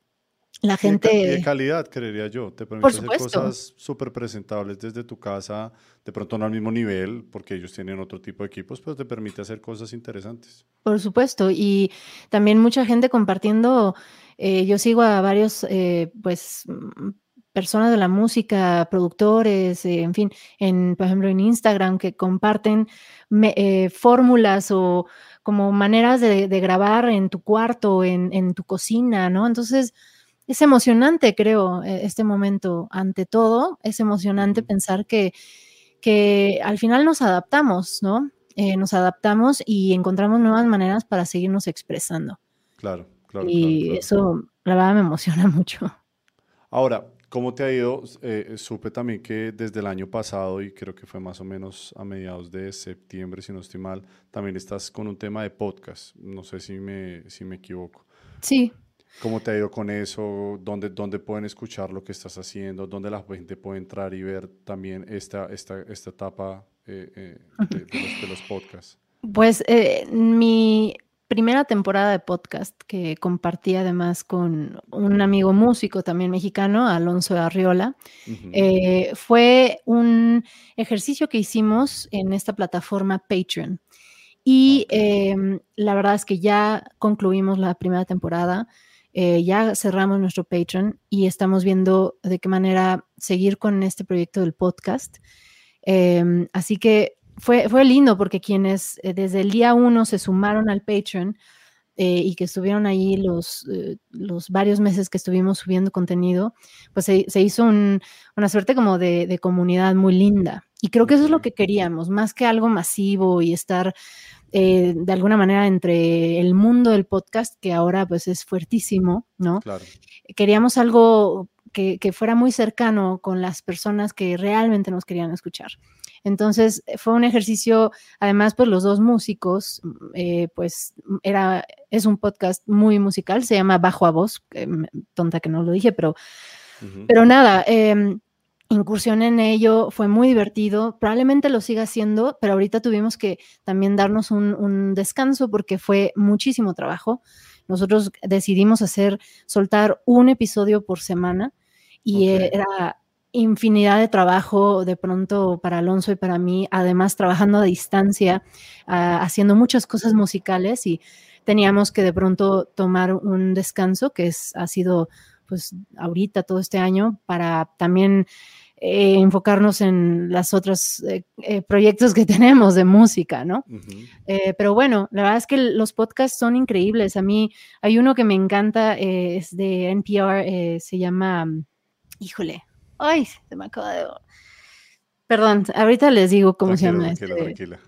B: la gente...
A: de calidad, creería yo. Te permite hacer cosas súper presentables desde tu casa, de pronto no al mismo nivel, porque ellos tienen otro tipo de equipos, pero te permite hacer cosas interesantes.
B: Por supuesto, y también mucha gente compartiendo, eh, yo sigo a varios, eh, pues, mm, personas de la música, productores, eh, en fin, en, por ejemplo, en Instagram, que comparten fórmulas o como maneras de, grabar en tu cuarto, en, en tu cocina, ¿no? Entonces, es emocionante, creo, e, este momento. Ante todo, es emocionante pensar que, que al final nos adaptamos, ¿no? Eh, nos adaptamos y encontramos nuevas maneras para seguirnos expresando.
A: Claro, claro.
B: Y eso, la verdad, me emociona mucho.
A: Ahora, ¿cómo te ha ido? Eh, supe también que desde el año pasado, y creo que fue más o menos a mediados de septiembre, si no estoy mal, también estás con un tema de podcast. No sé si me, si me equivoco.
B: Sí.
A: ¿Cómo te ha ido con eso? ¿Dónde, ¿Dónde pueden escuchar lo que estás haciendo? ¿Dónde la gente puede entrar y ver también esta, esta, esta etapa eh, eh, de, los, podcasts?
B: Pues eh, mi primera temporada de podcast que compartí además con un amigo músico también mexicano, Alonso Arriola, fue un ejercicio que hicimos en esta plataforma Patreon. Y em, la verdad es que ya concluimos la primera temporada. Eh, ya cerramos nuestro Patreon y estamos viendo de qué manera seguir con este proyecto del podcast. Em, así que fue, fue lindo porque quienes eh, desde el día uno se sumaron al Patreon eh, y que estuvieron ahí los, los varios meses que estuvimos subiendo contenido, pues se, hizo una suerte como de, de, comunidad muy linda. Y creo que eso es lo que queríamos, más que algo masivo y estar eh, de alguna manera entre el mundo del podcast, que ahora pues es fuertísimo, ¿no? Claro. Queríamos algo que, fuera muy cercano con las personas que realmente nos querían escuchar. Entonces fue un ejercicio, además, pues los dos músicos, eh, pues era, es un podcast muy musical, se llama Bajo a Voz, tonta que no lo dije, pero, pero nada, eh, incursión en ello, fue muy divertido, probablemente lo siga haciendo, pero ahorita tuvimos que también darnos un, descanso porque fue muchísimo trabajo. Nosotros decidimos hacer, soltar un episodio por semana y era infinidad de trabajo de pronto para Alonso y para mí, además trabajando a distancia, haciendo muchas cosas musicales y teníamos que de pronto tomar un descanso que es, ha sido pues ahorita todo este año para también eh, enfocarnos en las otros eh, eh, proyectos que tenemos de música, ¿no? pero bueno, la verdad es que los podcasts son increíbles. A mí hay uno que me encanta, es de NPR, se llama, híjole, ay, se me acaba de... Perdón, ahorita les digo cómo se llama. Tranquila, este tranquila.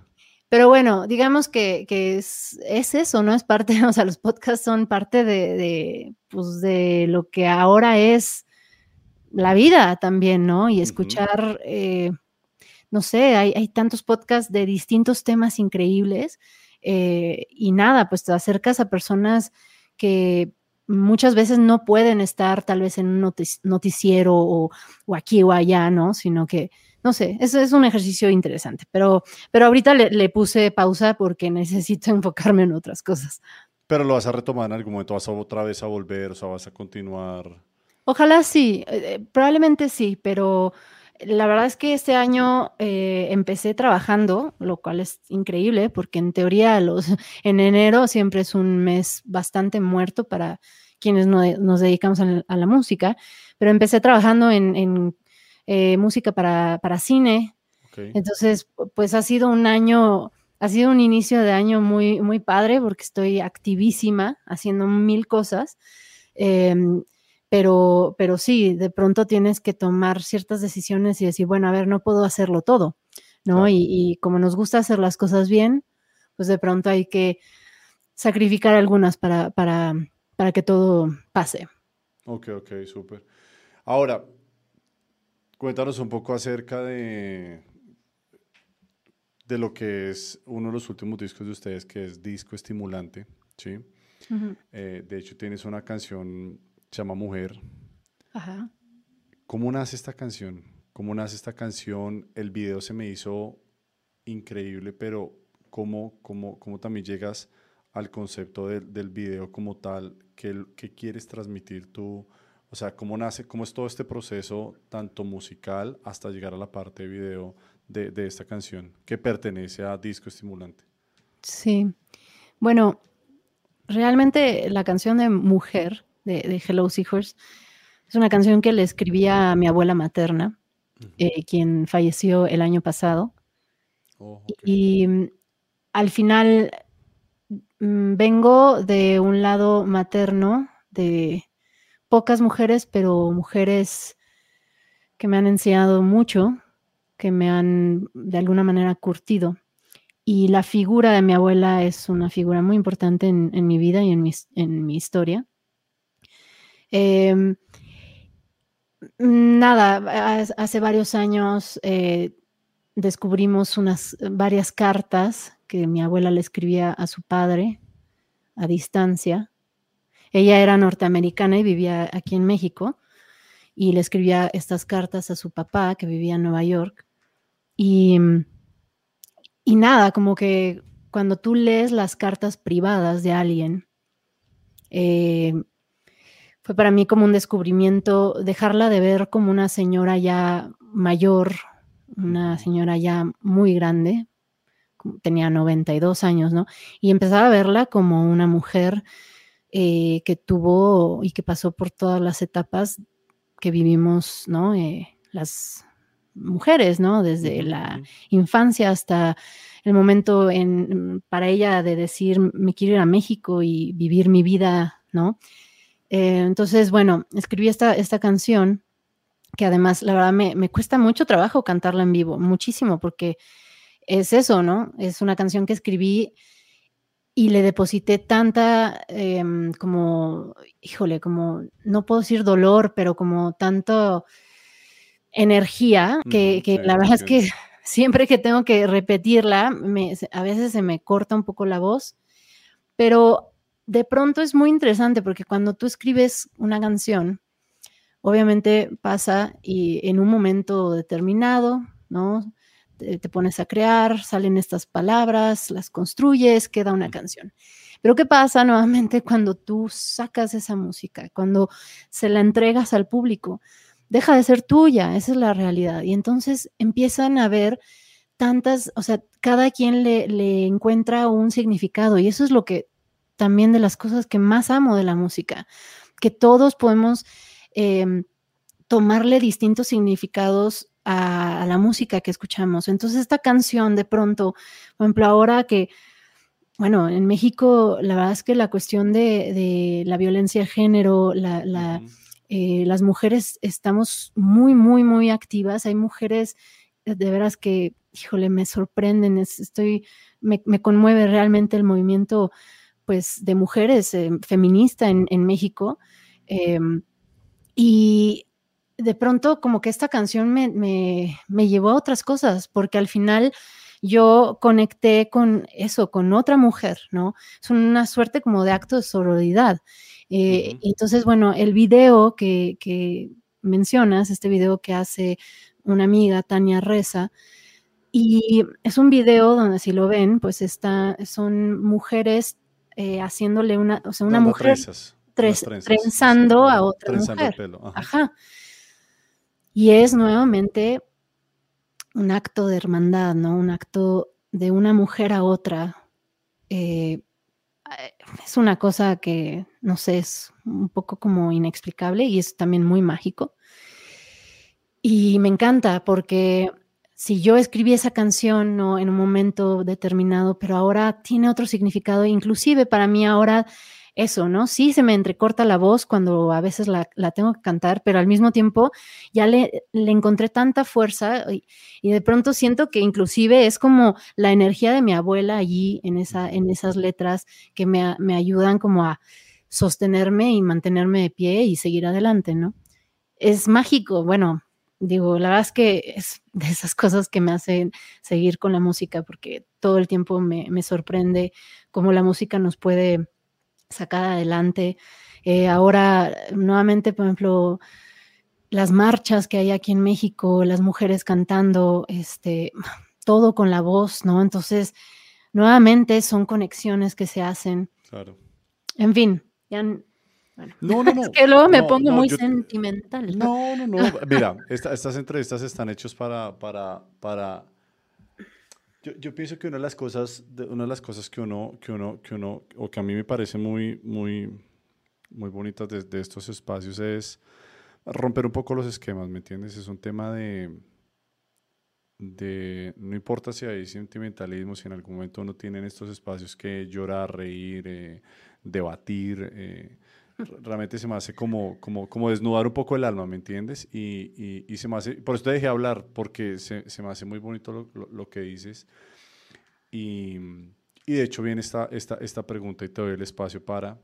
B: Pero bueno, digamos que, es, eso, ¿no? Es parte, o sea, los podcasts son parte de, de, pues, de lo que ahora es la vida también, ¿no? Y escuchar, eh, no sé, hay, tantos podcasts de distintos temas increíbles eh, y nada, pues te acercas a personas que muchas veces no pueden estar tal vez en un noticiero o, aquí o allá, ¿no? Sino que, no sé, eso es un ejercicio interesante, pero, pero ahorita le, le puse pausa porque necesito enfocarme en otras cosas.
A: Pero lo vas a retomar en algún momento, vas a otra vez a volver, o sea, vas a continuar.
B: Ojalá sí, eh, eh, probablemente sí, pero la verdad es que este año eh, empecé trabajando, lo cual es increíble porque en teoría los, en enero siempre es un mes bastante muerto para quienes nos dedicamos a, la música, pero empecé trabajando en, música para, cine. Entonces, pues ha sido un año, ha sido un inicio de año muy, muy padre porque estoy activísima haciendo mil cosas. Em, pero, pero sí, de pronto tienes que tomar ciertas decisiones y decir, bueno, a ver, no puedo hacerlo todo, ¿no? Y, como nos gusta hacer las cosas bien, pues de pronto hay que sacrificar algunas para, para, para que todo pase.
A: Ok, ok, súper. Ahora, cuéntanos un poco acerca de, de lo que es uno de los últimos discos de ustedes, que es Disco Estimulante, ¿sí? Eh, de hecho, tienes una canción llama Mujer. Ajá. ¿Cómo nace esta canción? ¿Cómo nace esta canción? El video se me hizo increíble, pero ¿cómo, cómo, cómo también llegas al concepto del, del video como tal? ¿Qué, ¿Qué, quieres transmitir tú? O sea, ¿cómo nace, cómo es todo este proceso, tanto musical hasta llegar a la parte de video de, de esta canción que pertenece a Disco Estimulante?
B: Sí. Bueno, realmente la canción de Mujer de, Hello Seahorse. Es una canción que le escribía a mi abuela materna, eh, quien falleció el año pasado. Oh, y mm, al final mm, vengo de un lado materno, de pocas mujeres, pero mujeres que me han enseñado mucho, que me han de alguna manera curtido. Y la figura de mi abuela es una figura muy importante en, mi vida y en en mi historia. Em, nada, hace varios años eh, descubrimos unas varias cartas que mi abuela le escribía a su padre a distancia. Ella era norteamericana y vivía aquí en México y le escribía estas cartas a su papá que vivía en Nueva York. Y, y nada, como que cuando tú lees las cartas privadas de alguien, eh, fue para mí como un descubrimiento dejarla de ver como una señora ya mayor, una señora ya muy grande, tenía 92 años, ¿no? Y empezar a verla como una mujer eh, que tuvo y que pasó por todas las etapas que vivimos, ¿no? Eh, las mujeres, ¿no? Desde la infancia hasta el momento en, para ella de decir, me quiero ir a México y vivir mi vida, ¿no? Eh, entonces, bueno, escribí esta, esta canción que además, la verdad, me, cuesta mucho trabajo cantarla en vivo, muchísimo, porque es eso, ¿no? Es una canción que escribí y le deposité tanta, em, como, híjole, como, no puedo decir dolor, pero como tanto energía, que, la verdad es que siempre que tengo que repetirla, a veces se me corta un poco la voz, pero de pronto es muy interesante porque cuando tú escribes una canción, obviamente pasa y en un momento determinado, ¿no? Te, pones a crear, salen estas palabras, las construyes, queda una canción. Pero ¿qué pasa nuevamente cuando tú sacas esa música, cuando se la entregas al público? Deja de ser tuya, esa es la realidad. Y entonces empiezan a ver tantas, o sea, cada quien le, le encuentra un significado y eso es lo que también de las cosas que más amo de la música, que todos podemos em, tomarle distintos significados a, la música que escuchamos. Entonces esta canción de pronto, por ejemplo, ahora que, bueno, en México la verdad es que la cuestión de, la violencia de género, eh, las mujeres estamos muy, muy, muy activas. Hay mujeres de veras que, híjole, me sorprenden, estoy, me, conmueve realmente el movimiento pues de mujeres eh, feminista en, México. Em, y de pronto como que esta canción me, llevó a otras cosas, porque al final yo conecté con eso, con otra mujer, ¿no? Es una suerte como de acto de sororidad. Eh, entonces, bueno, el video que, mencionas, este video que hace una amiga, Tania Reza, y es un video donde si lo ven, pues está, son mujeres eh, haciéndole una, o sea, una mujer trenzando a otra mujer. Ajá. Y es nuevamente un acto de hermandad, ¿no? Un acto de una mujer a otra. Eh, es una cosa que, no sé, es un poco como inexplicable y es también muy mágico. Y me encanta porque si yo escribí esa canción ¿no? en un momento determinado, pero ahora tiene otro significado, inclusive para mí ahora eso, ¿no? Sí se me entrecorta la voz cuando a veces la, tengo que cantar, pero al mismo tiempo ya le, le encontré tanta fuerza y, de pronto siento que inclusive es como la energía de mi abuela allí en, esa, en esas letras que me, me ayudan como a sostenerme y mantenerme de pie y seguir adelante, ¿no? Es mágico, bueno, digo, la verdad es que es de esas cosas que me hacen seguir con la música, porque todo el tiempo me, me sorprende cómo la música nos puede sacar adelante. Eh, ahora, nuevamente, por ejemplo, las marchas que hay aquí en México, las mujeres cantando, este, todo con la voz, ¿no? Entonces, nuevamente son conexiones que se hacen. Claro. En fin, ya. Bueno. No, no, no. es que luego me pongo muy sentimental.
A: No, no, no. Mira, estas entrevistas están hechas para, para, para yo, yo, pienso que una de las cosas, una de las cosas que uno, que uno, que uno, o que a mí me parece muy, muy, muy bonitas de, de, estos espacios es romper un poco los esquemas, ¿me entiendes? Es un tema de, de, no importa si hay sentimentalismo, si en algún momento uno tiene en estos espacios que llorar, reír, eh, debatir, eh, realmente se me hace como, como, como desnudar un poco el alma, ¿me entiendes? Y, y, y se me hace, por eso te dejé hablar, porque se, se me hace muy bonito lo, lo, que dices. Y, y, de hecho viene esta, esta, esta pregunta y te doy el espacio para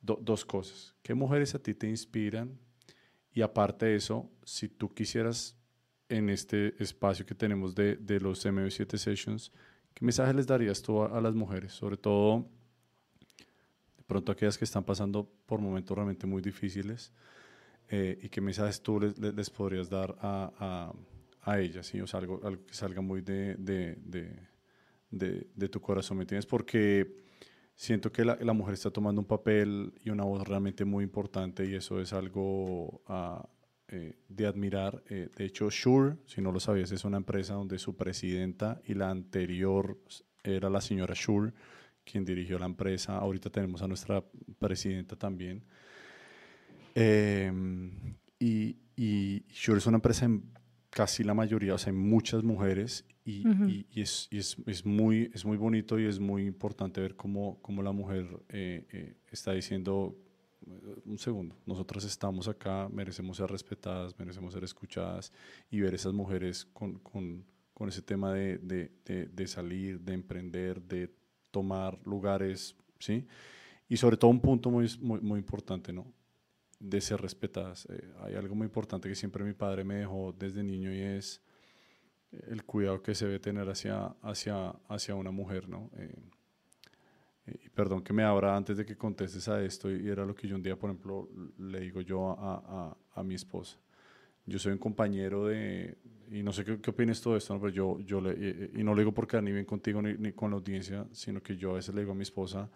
A: dos cosas. ¿Qué mujeres a ti te inspiran? Y aparte de eso, si tú quisieras en este espacio que tenemos de, de los MV7 Sessions, ¿qué mensaje les darías tú a, a las mujeres? Sobre todo pronto aquellas que están pasando por momentos realmente muy difíciles eh, y qué mensajes tú les, les, podrías dar a, a, a, ellas, ¿sí? o sea, algo, algo que salga muy de, de, de, de, tu corazón, ¿me entiendes? Porque siento que la, la, mujer está tomando un papel y una voz realmente muy importante y eso es algo uh, eh, de admirar. Eh, de hecho, Shure, si no lo sabías, es una empresa donde su presidenta y la anterior era la señora Shure quien dirigió la empresa. Ahorita tenemos a nuestra presidenta también. Eh, y, y Shure es una empresa en casi la mayoría, o sea, hay muchas mujeres y, y, es, es, es, muy, es muy bonito y es muy importante ver cómo, cómo la mujer eh, eh, está diciendo, un segundo, nosotras estamos acá, merecemos ser respetadas, merecemos ser escuchadas y ver esas mujeres con, con, con ese tema de, de, de, salir, de emprender, de tomar lugares, ¿sí? Y sobre todo un punto muy, muy, muy importante, ¿no? De ser respetadas. Eh, hay algo muy importante que siempre mi padre me dejó desde niño y es el cuidado que se debe tener hacia, hacia, hacia una mujer, ¿no? Eh, y perdón que me abra antes de que contestes a esto, y era lo que yo un día, por ejemplo, le digo yo a, a, a mi esposa. Yo soy un compañero de, y no sé qué, qué opinas todo esto, ¿no? pero yo, yo le, y, no lo digo porque ni bien contigo ni, ni, con la audiencia, sino que yo a veces le digo a mi esposa,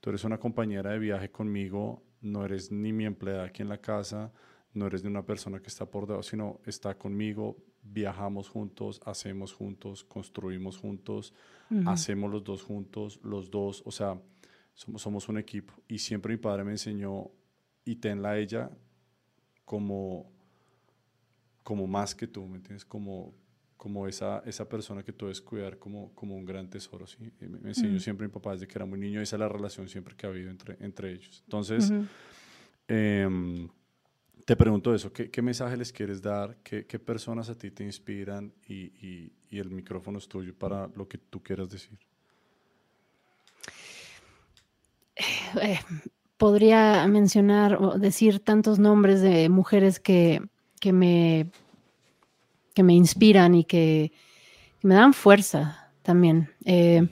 A: tú eres una compañera de viaje conmigo, no eres ni mi empleada aquí en la casa, no eres de una persona que está por debajo, sino está conmigo, viajamos juntos, hacemos juntos, construimos juntos, hacemos los dos juntos, los dos, o sea, somos, somos un equipo. Y siempre mi padre me enseñó, y tenla a ella como como más que tú, ¿me entiendes? Como, como esa, esa persona que tú debes cuidar como, como un gran tesoro, ¿sí? Me, me enseñó mm. siempre mi papá desde que era muy niño, esa es la relación siempre que ha habido entre, entre ellos. Entonces, em, te pregunto eso, ¿qué, ¿qué, mensaje les quieres dar? ¿Qué, ¿Qué, personas a ti te inspiran? Y, y, y el micrófono es tuyo para lo que tú quieras decir.
B: Eh, podría mencionar o decir tantos nombres de mujeres que, que, me, que me inspiran y que, me dan fuerza también. Eh,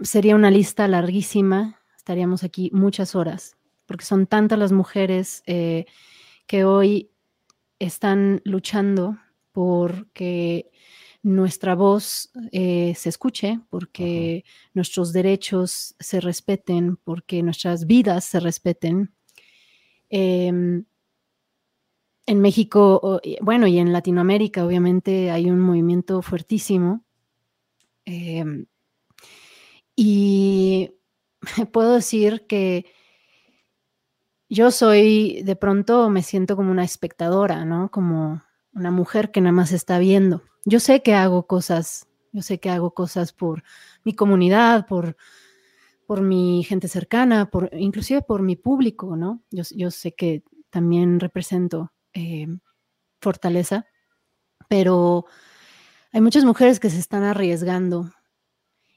B: sería una lista larguísima, estaríamos aquí muchas horas, porque son tantas las mujeres eh, que hoy están luchando por que nuestra voz eh, se escuche, porque nuestros derechos se respeten, porque nuestras vidas se respeten. Em, en México, bueno, y en Latinoamérica, obviamente, hay un movimiento fuertísimo. Em, y puedo decir que yo soy, de pronto me siento como una espectadora, ¿no? Como una mujer que nada más está viendo. Yo sé que hago cosas, yo sé que hago cosas por mi comunidad, por, por mi gente cercana, por, inclusive por mi público, ¿no? Yo, yo sé que también represento eh, fortaleza, pero hay muchas mujeres que se están arriesgando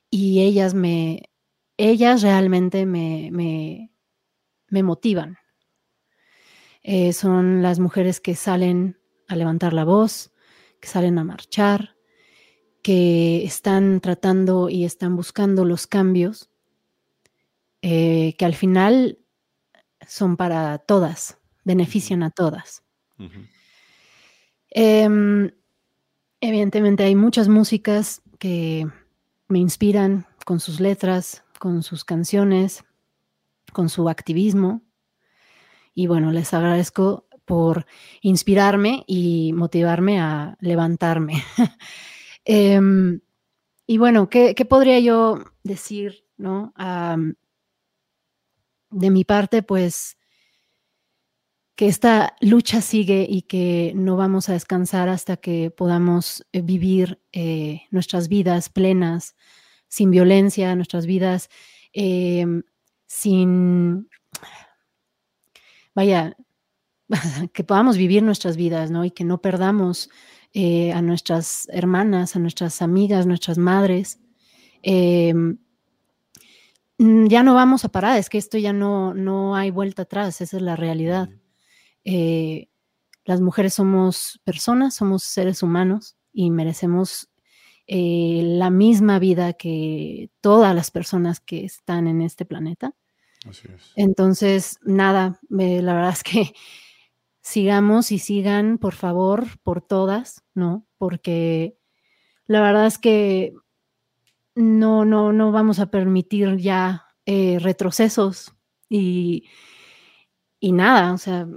B: y ellas me, ellas realmente me, me, motivan. Eh, son las mujeres que salen a levantar la voz, que salen a marchar, que están tratando y están buscando los cambios, eh, que al final son para todas, benefician a todas. Em, evidentemente hay muchas músicas que me inspiran con sus letras, con sus canciones, con su activismo. Y bueno, les agradezco por inspirarme y motivarme a levantarme. Em, y bueno, ¿qué, podría yo decir, no? de mi parte, pues que esta lucha sigue y que no vamos a descansar hasta que podamos eh, vivir eh, nuestras vidas plenas, sin violencia, nuestras vidas em, sin, vaya, que podamos vivir nuestras vidas, ¿no? Y que no perdamos eh, a nuestras hermanas, a nuestras amigas, nuestras madres. Em, ya no vamos a parar, es que esto ya no, no hay vuelta atrás, esa es la realidad. Eh, las mujeres somos personas, somos seres humanos y merecemos eh, la misma vida que todas las personas que están en este planeta. Así es. Entonces, nada, la verdad es que sigamos y sigan, por favor, por todas, ¿no? Porque la verdad es que no, no, no vamos a permitir ya eh, retrocesos y, y nada, o sea,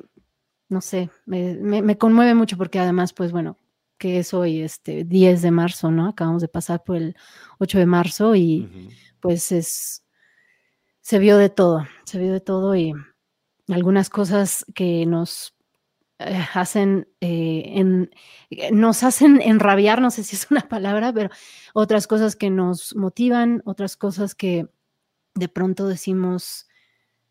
B: no sé, me, conmueve mucho porque además, pues bueno, que es hoy, este 10 de marzo, ¿no? Acabamos de pasar por el 8 de marzo y pues es, se vio de todo, se vio de todo y algunas cosas que nos eh, hacen, eh, en, nos hacen enrabiar, no sé si es una palabra, pero otras cosas que nos motivan, otras cosas que de pronto decimos,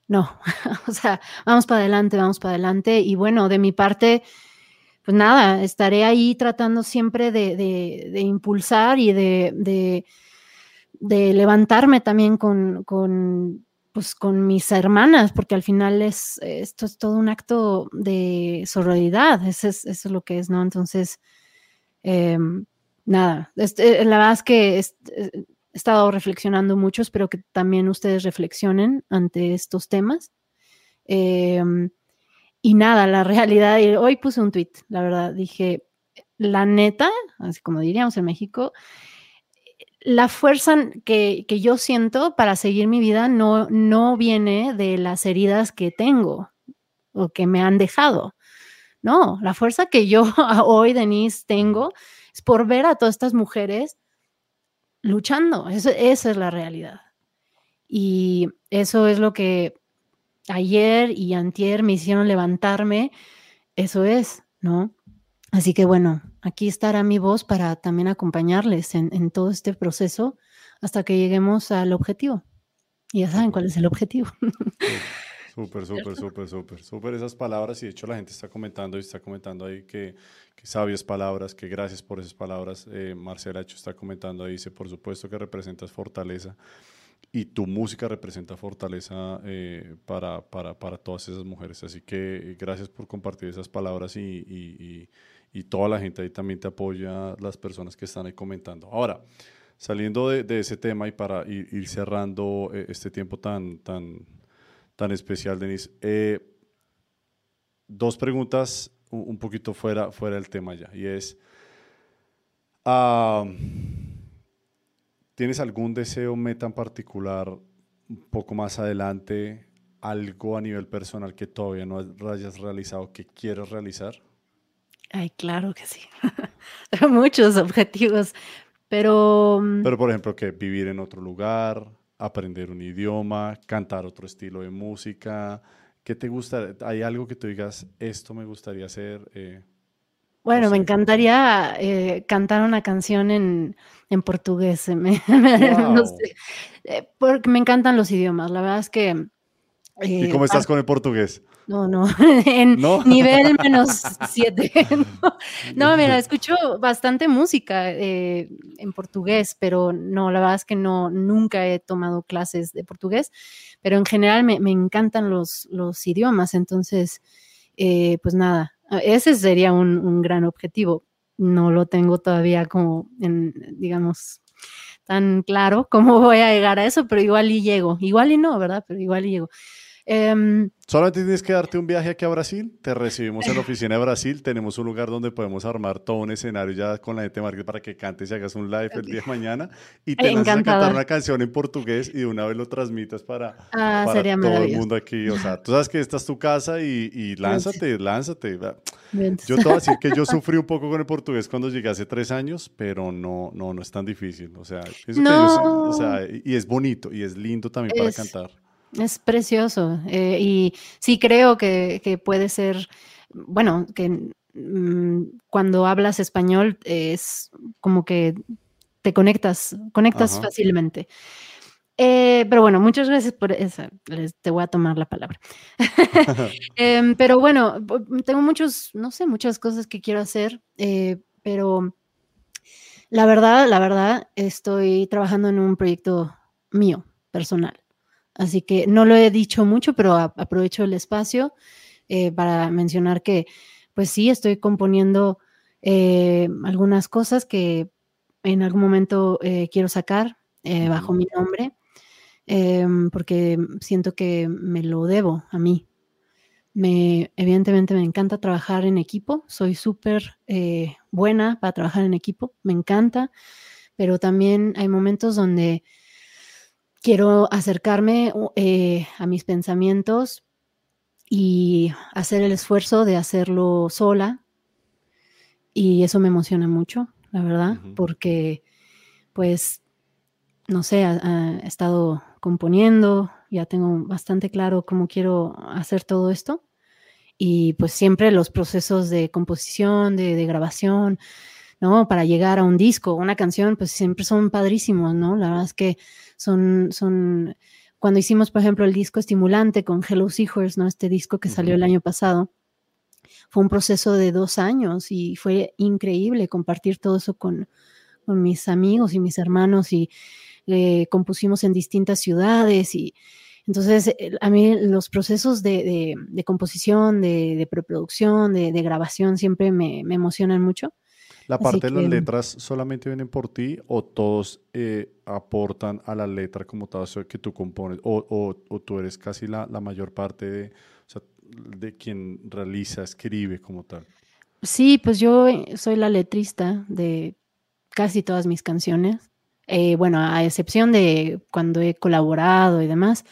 B: no, o sea, vamos para adelante, vamos para adelante. Y bueno, de mi parte, pues nada, estaré ahí tratando siempre de, impulsar y de, levantarme también pues, con mis hermanas, porque al final es, esto es todo un acto de sororidad, eso es, lo que es, ¿no? Entonces, em, nada, este, la verdad es que... Eh, he estado reflexionando mucho, espero que también ustedes reflexionen ante estos temas. Em, y nada, la realidad, hoy puse un tweet, la verdad, dije, la neta, así como diríamos en México, la fuerza que, yo siento para seguir mi vida no, no viene de las heridas que tengo o que me han dejado. No, la fuerza que yo hoy, Denise, tengo es por ver a todas estas mujeres luchando. esa es la realidad. Y eso es lo que ayer y antier me hicieron levantarme. Eso es, ¿no? Así que bueno, aquí estará mi voz para también acompañarles en, todo este proceso hasta que lleguemos al objetivo. Y ya saben cuál es el objetivo.
A: Súper, súper, súper, súper, súper esas palabras. Y de hecho la gente está comentando y está comentando ahí que, que sabias palabras, que gracias por esas palabras. Eh, Marcela hecho está comentando ahí, dice, por supuesto que representas fortaleza y tu música representa fortaleza eh, para, para, para, todas esas mujeres. Así que gracias por compartir esas palabras y, y, y, toda la gente ahí también te apoya, las personas que están ahí comentando. Ahora, saliendo de, de ese tema y para ir, ir cerrando eh, este tiempo tan, tan, tan especial, Denise. Eh, dos preguntas un poquito fuera, fuera del tema ya, y es, ¿tienes algún deseo, meta en particular, un poco más adelante, algo a nivel personal que todavía no hayas realizado, que quieres realizar?
B: Ay, claro que sí. Muchos objetivos, pero...
A: Mm, pero, por ejemplo, que vivir en otro lugar, aprender un idioma, cantar otro estilo de música? ¿Qué te gusta? ¿Hay algo que tú digas, esto me gustaría hacer? Eh,
B: bueno, me encantaría eh, cantar una canción en, portugués. Me, eh, porque me encantan los idiomas. La verdad es que...
A: ¿Y cómo estás con el portugués?
B: No, no, en nivel menos siete. No. mira, escucho bastante música eh, en portugués, pero no, la verdad es que no, nunca he tomado clases de portugués, pero en general me, encantan los, los, idiomas, entonces, eh, pues nada, ese sería un, un, gran objetivo. No lo tengo todavía como, en, digamos, tan claro cómo voy a llegar a eso, pero igual y llego, igual y no, ¿verdad? Pero igual y llego.
A: Em, Solamente tienes que darte un viaje aquí a Brasil, te recibimos en la oficina de Brasil, tenemos un lugar donde podemos armar todo un escenario ya con la gente de para que cantes y hagas un live el día de mañana y te lanzas a cantar una canción en portugués y de una vez lo transmitas para,
B: ah,
A: todo el mundo aquí. O sea, tú sabes que esta es tu casa y, y lánzate, lánzate. Yo te voy a decir que yo sufrí un poco con el portugués cuando llegué hace tres años, pero no, no, no es tan difícil. O sea, o sea y es bonito y es lindo también para cantar.
B: Es precioso. Eh, y sí creo que, puede ser, bueno, que mm, cuando hablas español es como que te conectas, conectas fácilmente. Eh, pero bueno, muchas gracias por eso. te voy a tomar la palabra. Em, pero bueno, tengo muchos, no sé, muchas cosas que quiero hacer, eh, pero la verdad, la verdad, estoy trabajando en un proyecto mío, personal. Así que no lo he dicho mucho, pero aprovecho el espacio eh, para mencionar que, pues sí, estoy componiendo eh, algunas cosas que en algún momento eh, quiero sacar bajo mi nombre, porque siento que me lo debo a mí. Me, evidentemente me encanta trabajar en equipo, soy súper buena para trabajar en equipo, me encanta, pero también hay momentos donde quiero acercarme eh, a mis pensamientos y hacer el esfuerzo de hacerlo sola. Y eso me emociona mucho, la verdad, porque pues, no sé, he estado componiendo, ya tengo bastante claro cómo quiero hacer todo esto. Y pues siempre los procesos de composición, de, de grabación, ¿no? Para llegar a un disco, una canción, pues siempre son padrísimos, ¿no? La verdad es que son, son, cuando hicimos, por ejemplo, el disco estimulante con Hello Seahorse, ¿no? Este disco que salió el año pasado, fue un proceso de dos años y fue increíble compartir todo eso con, mis amigos y mis hermanos y eh, compusimos en distintas ciudades y entonces eh, a mí los procesos de, composición, de, preproducción, de, grabación siempre me emocionan mucho
A: ¿La parte de las letras solamente vienen por ti o todos eh, aportan a la letra como tal que tú compones? O, o, tú eres casi la, la mayor parte de, o sea, de quien realiza, escribe como tal?
B: Sí, pues yo eh, soy la letrista de casi todas mis canciones. Eh, bueno, a excepción de cuando he colaborado y demás,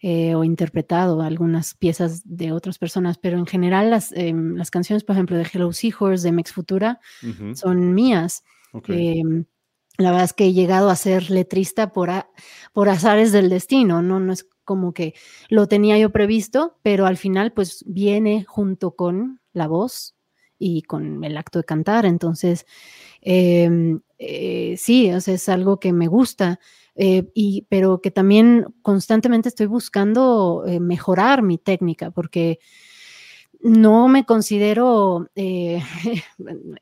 B: eh, o interpretado algunas piezas de otras personas, pero en general las, em, las canciones, por ejemplo, de Hello Seahorse, de Mex Futura, son mías. Em, la verdad es que he llegado a ser letrista por, por azares del destino, ¿no? No es como que lo tenía yo previsto, pero al final pues viene junto con la voz y con el acto de cantar. Entonces, em, eh, sí, o sea, es algo que me gusta, eh, y, pero que también constantemente estoy buscando eh, mejorar mi técnica, porque no me considero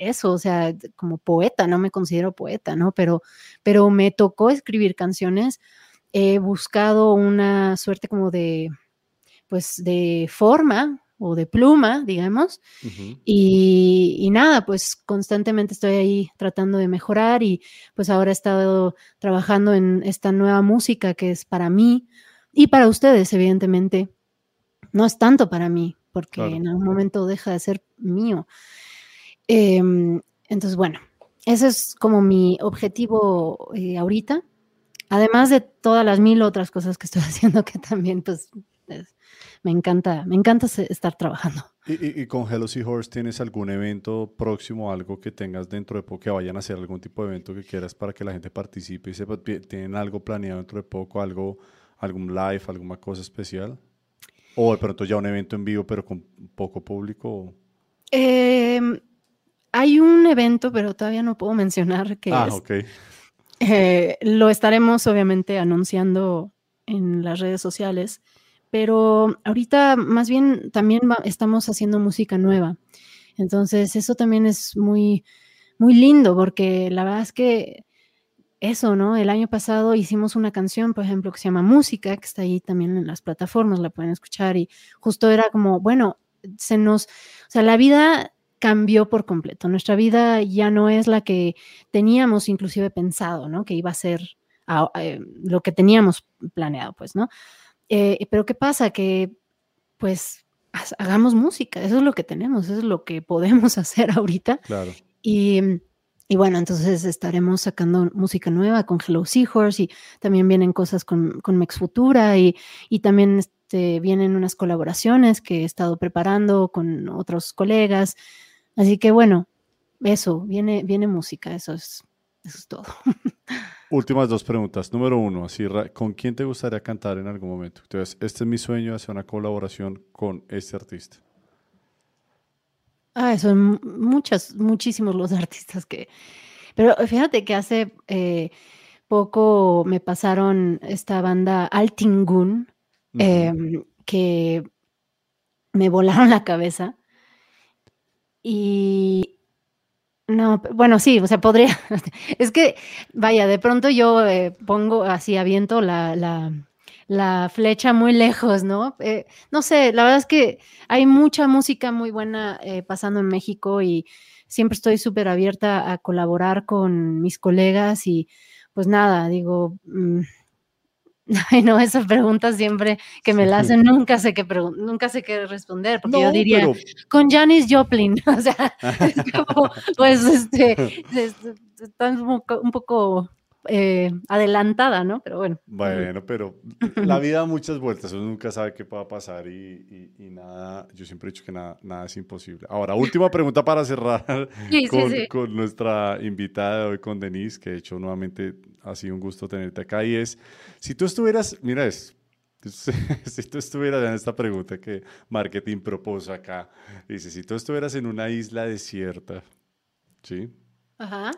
B: eso, o sea, como poeta, no me considero poeta, ¿no? Pero, pero me tocó escribir canciones, he buscado una suerte como de, pues, de forma o de pluma, digamos. y, nada, pues constantemente estoy ahí tratando de mejorar y pues ahora he estado trabajando en esta nueva música que es para mí y para ustedes, evidentemente. No es tanto para mí, porque en algún momento deja de ser mío. Em, entonces, bueno, ese es como mi objetivo eh, ahorita. Además de todas las mil otras cosas que estoy haciendo que también pues me encanta, me encanta estar trabajando.
A: ¿Y, con Hello Horse tienes algún evento próximo, algo que tengas dentro de poco, que vayan a hacer algún tipo de evento que quieras para que la gente participe y sepa, ¿tienen algo planeado dentro de poco, algo, algún live, alguna cosa especial? ¿O de pronto ya un evento en vivo pero con poco público?
B: Em, hay un evento, pero todavía no puedo mencionar qué ah, ok. Eh, lo estaremos obviamente anunciando en las redes sociales pero ahorita más bien también estamos haciendo música nueva. Entonces eso también es muy, muy lindo porque la verdad es que eso, ¿no? El año pasado hicimos una canción, por ejemplo, que se llama Música, que está ahí también en las plataformas, la pueden escuchar y justo era como, bueno, se nos, o sea, la vida cambió por completo. Nuestra vida ya no es la que teníamos inclusive pensado, ¿no? Que iba a ser eh, lo que teníamos planeado, pues, ¿no? Eh, pero ¿qué pasa? Que pues hagamos música, eso es lo que tenemos, eso es lo que podemos hacer ahorita.
A: Claro.
B: Y, y bueno, entonces estaremos sacando música nueva con Hello Seahorse y también vienen cosas con, con Mex Futura y, y también este, vienen unas colaboraciones que he estado preparando con otros colegas. Así que bueno, eso, viene, viene música, eso es, eso es todo.
A: Últimas dos preguntas. Número uno, así, ¿con quién te gustaría cantar en algún momento? Entonces, este es mi sueño, hacer una colaboración con este artista.
B: Ah, son muchos, muchísimos los artistas que... Pero fíjate que hace eh, poco me pasaron esta banda Altingun, em, que me volaron la cabeza. Y no, bueno, sí, o sea, podría. Es que, vaya, de pronto yo eh, pongo así, aviento la, la, flecha muy lejos, ¿no? Eh, no sé, la verdad es que hay mucha música muy buena eh, pasando en México y siempre estoy súper abierta a colaborar con mis colegas y pues nada, digo, mm, Ay, no, esa pregunta siempre que me la hacen, nunca sé qué nunca sé qué responder, porque yo diría, con Janis Joplin, o sea, pues, este, está un poco, eh, adelantada, ¿no? Pero bueno.
A: Bueno, pero la vida da muchas vueltas, uno nunca sabe qué va a pasar y, nada, yo siempre he dicho que nada, nada es imposible. Ahora, última pregunta para cerrar con, con, nuestra invitada de hoy, con Denise, que de hecho nuevamente ha sido un gusto tenerte acá y es, si tú estuvieras, mira es, si tú estuvieras en esta pregunta que Marketing propuso acá, dice, si tú estuvieras en una isla desierta, ¿sí?
B: Ajá.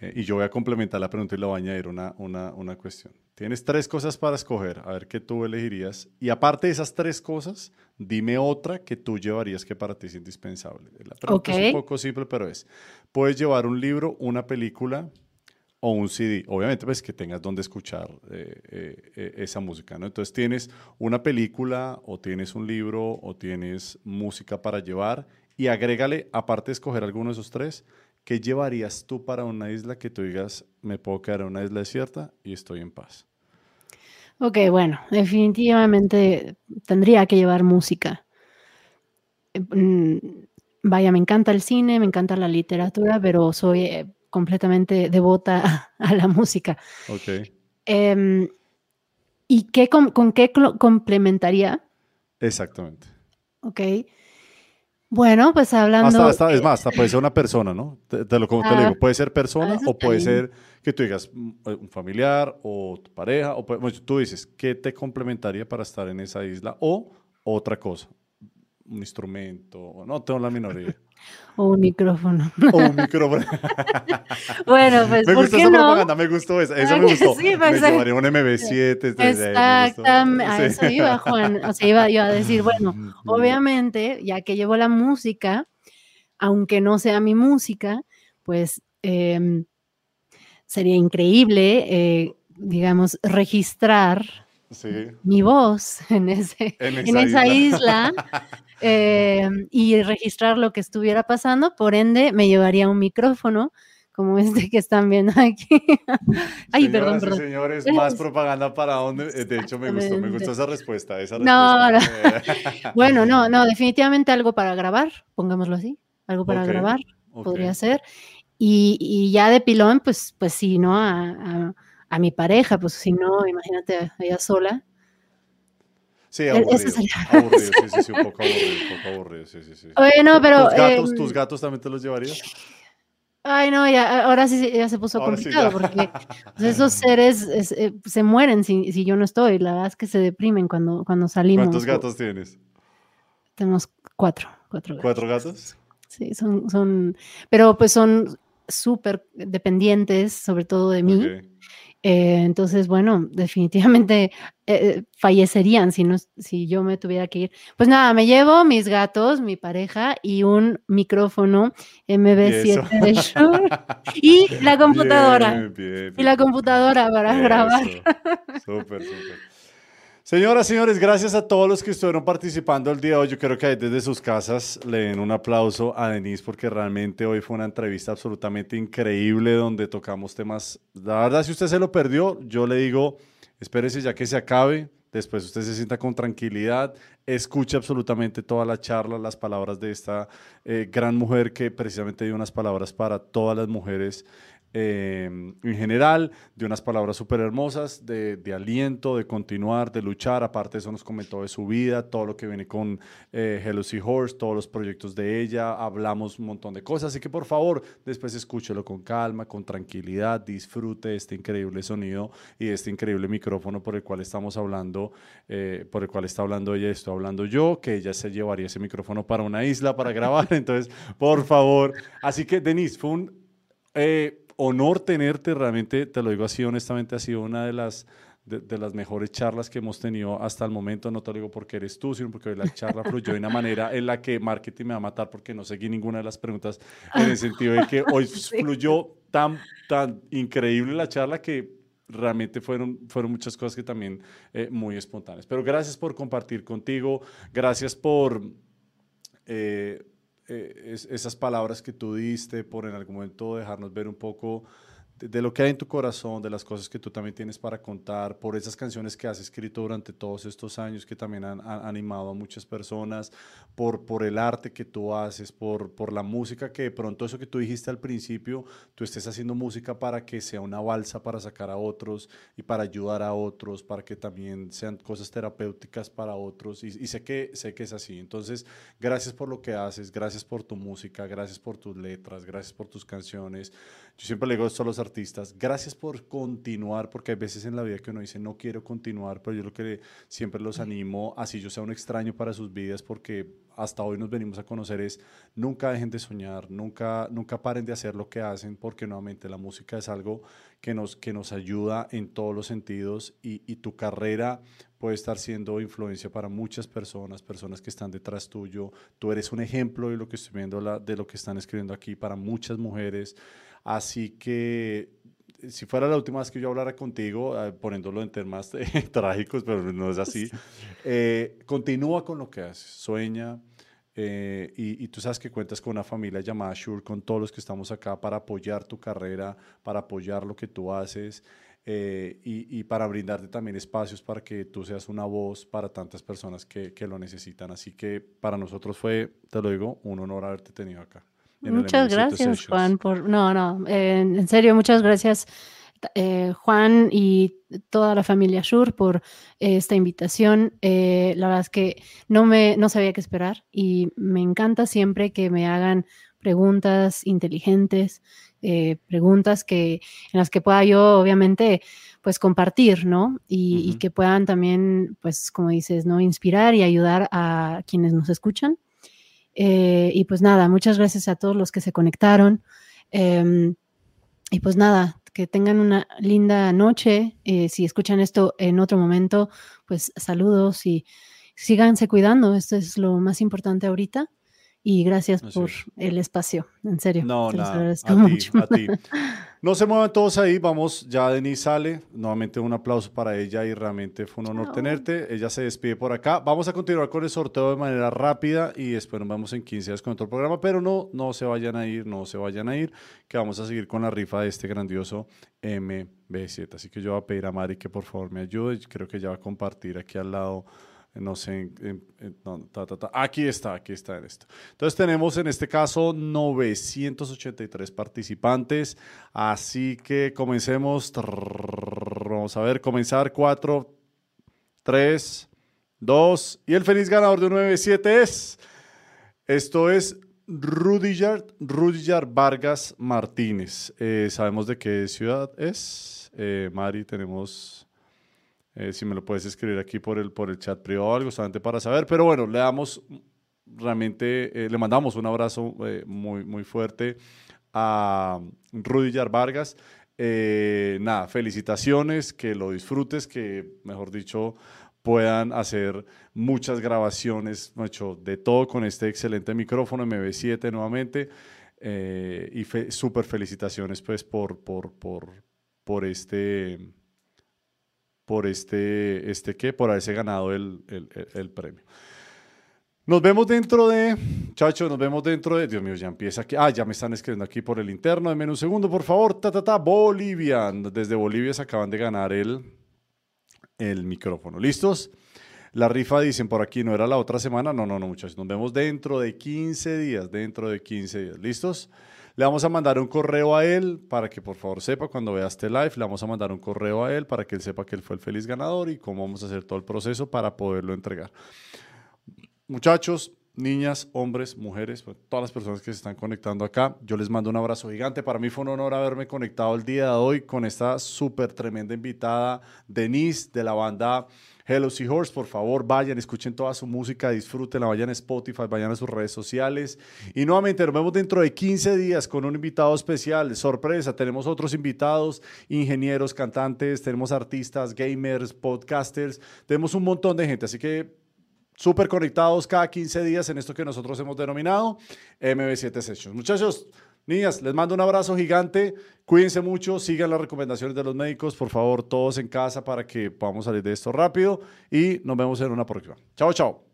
A: Eh, y yo voy a complementar la pregunta y le voy a añadir una, una, una, cuestión. Tienes tres cosas para escoger, a ver qué tú elegirías. Y aparte de esas tres cosas, dime otra que tú llevarías que para ti es indispensable. La pregunta es un poco simple, pero es, puedes llevar un libro, una película, o un CD. Obviamente, pues que tengas donde escuchar eh, eh, eh, esa música, ¿no? Entonces tienes una película o tienes un libro o tienes música para llevar y agrégale, aparte de escoger alguno de esos tres, ¿qué llevarías tú para una isla que tú digas, me puedo quedar en una isla desierta y estoy en paz?
B: Ok, bueno, definitivamente tendría que llevar música. Mm, vaya, me encanta el cine, me encanta la literatura, pero soy completamente devota a, la música.
A: Ok.
B: Em, ¿Y qué, con, qué complementaría?
A: Exactamente.
B: Ok. Bueno, pues hablando...
A: Hasta, es más, hasta puede ser una persona, ¿no? Te, lo, te lo digo, puede ser persona o puede ser que tú digas mm, eh, un familiar o tu pareja, o tú dices, ¿qué te complementaría para estar en esa isla? O otra cosa, un instrumento, no tengo la minoría.
B: O un micrófono.
A: O un micrófono.
B: bueno, pues
A: me
B: ¿por
A: gustó
B: qué
A: esa
B: no?
A: propaganda, me gustó esa, eso me gustó.
B: Sí,
A: me
B: pues,
A: llevaría un MB7. este, me gustó.
B: Exactamente, a
A: Sí.
B: eso iba Juan. O sea, iba, iba a decir, bueno, obviamente, ya que llevo la música, aunque no sea mi música, pues em, sería increíble, eh, digamos, registrar
A: Sí,
B: mi voz en, ese,
A: en
B: en esa isla em, y registrar lo que estuviera pasando. Por ende, me llevaría un micrófono como este que están viendo aquí. Ay, perdón,
A: Señoras y
B: perdón.
A: señores, más propaganda para dónde. Eh, De hecho, me gustó, me gustó esa respuesta. Esa
B: No,
A: respuesta.
B: Bueno, no, no, definitivamente algo para grabar, pongámoslo así, algo para
A: Ok,
B: grabar
A: Ok.
B: podría ser. Y, y ya de pilón, pues, pues sí, ¿no? A, a- a mi pareja, pues si no, imagínate ella sola.
A: Sí,
B: E-
A: aburrido. Aburrido, sí, sí, sí, un poco aburrido, un poco aburrido, sí, sí, sí.
B: Bueno, pero...
A: ¿Tus gatos,
B: em,
A: tus gatos también te los llevarías?
B: Ay, no, ya, ahora sí ya se puso
A: Ahora
B: complicado porque pues, esos seres es, eh, se mueren si, si yo no estoy. La verdad es que se deprimen cuando, cuando salimos.
A: ¿Cuántos
B: o-
A: gatos tienes?
B: Tenemos cuatro, cuatro gatos.
A: ¿Cuatro gatos?
B: Sí, son, son, pero pues son súper dependientes, sobre todo de mí.
A: Ok.
B: Eh, entonces, bueno, definitivamente eh, fallecerían si, no, si yo me tuviera que ir. Pues nada, me llevo mis gatos, mi pareja y un micrófono MB7 de Shure y la computadora.
A: Bien, bien,
B: Y la computadora para grabar.
A: Súper, súper. Señoras, señores, gracias a todos los que estuvieron participando el día de hoy. Yo quiero que desde sus casas le den un aplauso a Denise porque realmente hoy fue una entrevista absolutamente increíble donde tocamos temas. La verdad, si usted se lo perdió, yo le digo, espérese ya que se acabe. Después usted se sienta con tranquilidad, escuche absolutamente toda la charla, las palabras de esta eh, gran mujer que precisamente dio unas palabras para todas las mujeres eh, en general, de unas palabras súper hermosas, de, aliento, de continuar, de luchar. Aparte eso nos comentó de su vida, todo lo que viene con eh, Hello Sea Horse, todos los proyectos de ella, hablamos un montón de cosas. Así que por favor, después escúchelo con calma, con tranquilidad, disfrute este increíble sonido y este increíble micrófono por el cual estamos hablando, eh, por el cual está hablando ella estoy hablando yo, que ella se llevaría ese micrófono para una isla para grabar. Entonces, por favor. Así que, Denise, fue un eh, honor tenerte, realmente, te lo digo así, honestamente, ha sido una de las, de, de las mejores charlas que hemos tenido hasta el momento. No te lo digo porque eres tú, sino porque la charla fluyó de una manera en la que marketing me va a matar porque no seguí ninguna de las preguntas, en el sentido de que hoy
B: Sí.
A: fluyó tan, tan increíble la charla que realmente fueron, fueron muchas cosas que también eh, muy espontáneas. Pero gracias por compartir contigo, gracias por eh, eh, es- esas palabras que tú diste, por en algún momento dejarnos ver un poco de, lo que hay en tu corazón, de las cosas que tú también tienes para contar, por esas canciones que has escrito durante todos estos años que también han, han animado a muchas personas, por, por el arte que tú haces, por, por la música que de pronto eso que tú dijiste al principio, tú estés haciendo música para que sea una balsa para sacar a otros y para ayudar a otros, para que también sean cosas terapéuticas para otros. Y, y sé, que, sé que es así. Entonces, gracias por lo que haces, gracias por tu música, gracias por tus letras, gracias por tus canciones. Yo siempre le digo esto a los gracias por continuar, porque hay veces en la vida que uno dice, no quiero continuar, pero yo lo que siempre los animo, así yo sea un extraño para sus vidas, porque hasta hoy nos venimos a conocer es, nunca dejen de soñar, nunca, nunca paren de hacer lo que hacen, porque nuevamente la música es algo que nos, que nos ayuda en todos los sentidos y, y tu carrera puede estar siendo influencia para muchas personas, personas que están detrás tuyo. Tú eres un ejemplo de lo que estoy viendo, la, de lo que están escribiendo aquí para muchas mujeres. Así que si fuera la última vez que yo hablara contigo, eh, poniéndolo en temas eh, trágicos, pero no es así, eh, continúa con lo que haces, sueña. eh, y, y tú sabes que cuentas con una familia llamada Shure, con todos los que estamos acá para apoyar tu carrera, para apoyar lo que tú haces eh, y, y para brindarte también espacios para que tú seas una voz para tantas personas que, que lo necesitan. Así que para nosotros fue, te lo digo, un honor haberte tenido acá.
B: Muchas
A: MB7
B: gracias. Juan, por... No, no, eh, en serio, muchas gracias, eh, Juan y toda la familia Shur por eh, esta invitación. Eh, la verdad es que no, me, no sabía qué esperar y me encanta siempre que me hagan preguntas inteligentes, preguntas que, en las que pueda yo, obviamente, pues compartir, ¿no? Y, y que puedan también, pues, como dices, ¿no? Inspirar y ayudar a quienes nos escuchan. Eh, y pues nada, muchas gracias a todos los que se conectaron. Em, y pues nada, que tengan una linda noche. Eh, si escuchan esto en otro momento, pues saludos y síganse cuidando. Esto es lo más importante ahorita. Y gracias por el espacio, en serio.
A: No, nada, a mucho. Ti, a ti. No se muevan todos ahí, vamos, ya Denise sale. Nuevamente un aplauso para ella y realmente fue un honor tenerte. Ella se despide por acá. Vamos a continuar con el sorteo de manera rápida y después nos vemos en 15 días con otro programa, pero no, no se vayan a ir, no se vayan a ir, que vamos a seguir con la rifa de este grandioso MB7. Así que yo voy a pedir a Mari que por favor me ayude. Creo que ya va a compartir aquí al lado no sé, aquí está, aquí está en esto. Entonces tenemos en este caso 983 participantes, así que comencemos, vamos a ver, comenzar 4, 3, 2, y el feliz ganador de 97 es, esto es Rudyard, Rudyard Vargas Martínez. Eh, ¿Sabemos de qué ciudad es? Eh, Mari, tenemos eh, si me lo puedes escribir aquí por el, por el chat privado o algo, solamente para saber. Pero bueno, le damos realmente, eh, le mandamos un abrazo eh, muy, muy fuerte a Rudy Yar Vargas. nada, felicitaciones, que lo disfrutes, que mejor dicho puedan hacer muchas grabaciones, hecho de todo con este excelente micrófono MB7 nuevamente. y súper felicitaciones pues por, por, por, por este por este, este ¿qué? Por haberse ganado el, el, el, premio. Nos vemos dentro de, chacho, nos vemos dentro de, Dios mío, ya empieza aquí, ah, ya me están escribiendo aquí por el interno, denme un segundo, por favor, ta, ta, ta, Bolivia, desde Bolivia se acaban de ganar el, el micrófono, ¿listos? La rifa dicen por aquí, no era la otra semana, no, no, no, muchachos, nos vemos dentro de 15 días, dentro de 15 días, ¿listos? Le vamos a mandar un correo a él para que por favor sepa cuando vea este live, le vamos a mandar un correo a él para que él sepa que él fue el feliz ganador y cómo vamos a hacer todo el proceso para poderlo entregar. Muchachos, niñas, hombres, mujeres, pues, todas las personas que se están conectando acá, yo les mando un abrazo gigante. Para mí fue un honor haberme conectado el día de hoy con esta súper tremenda invitada, Denise, de la banda Hello Seahorse, por favor, vayan, escuchen toda su música, disfrútenla, vayan a Spotify, vayan a sus redes sociales. Y nuevamente nos vemos dentro de 15 días con un invitado especial. Sorpresa, tenemos otros invitados, ingenieros, cantantes, tenemos artistas, gamers, podcasters, tenemos un montón de gente, así que súper conectados cada 15 días en esto que nosotros hemos denominado MB7 Sessions. Muchachos, Niñas, les mando un abrazo gigante. Cuídense mucho, sigan las recomendaciones de los médicos, por favor, todos en casa para que podamos salir de esto rápido y nos vemos en una próxima. Chao, chao.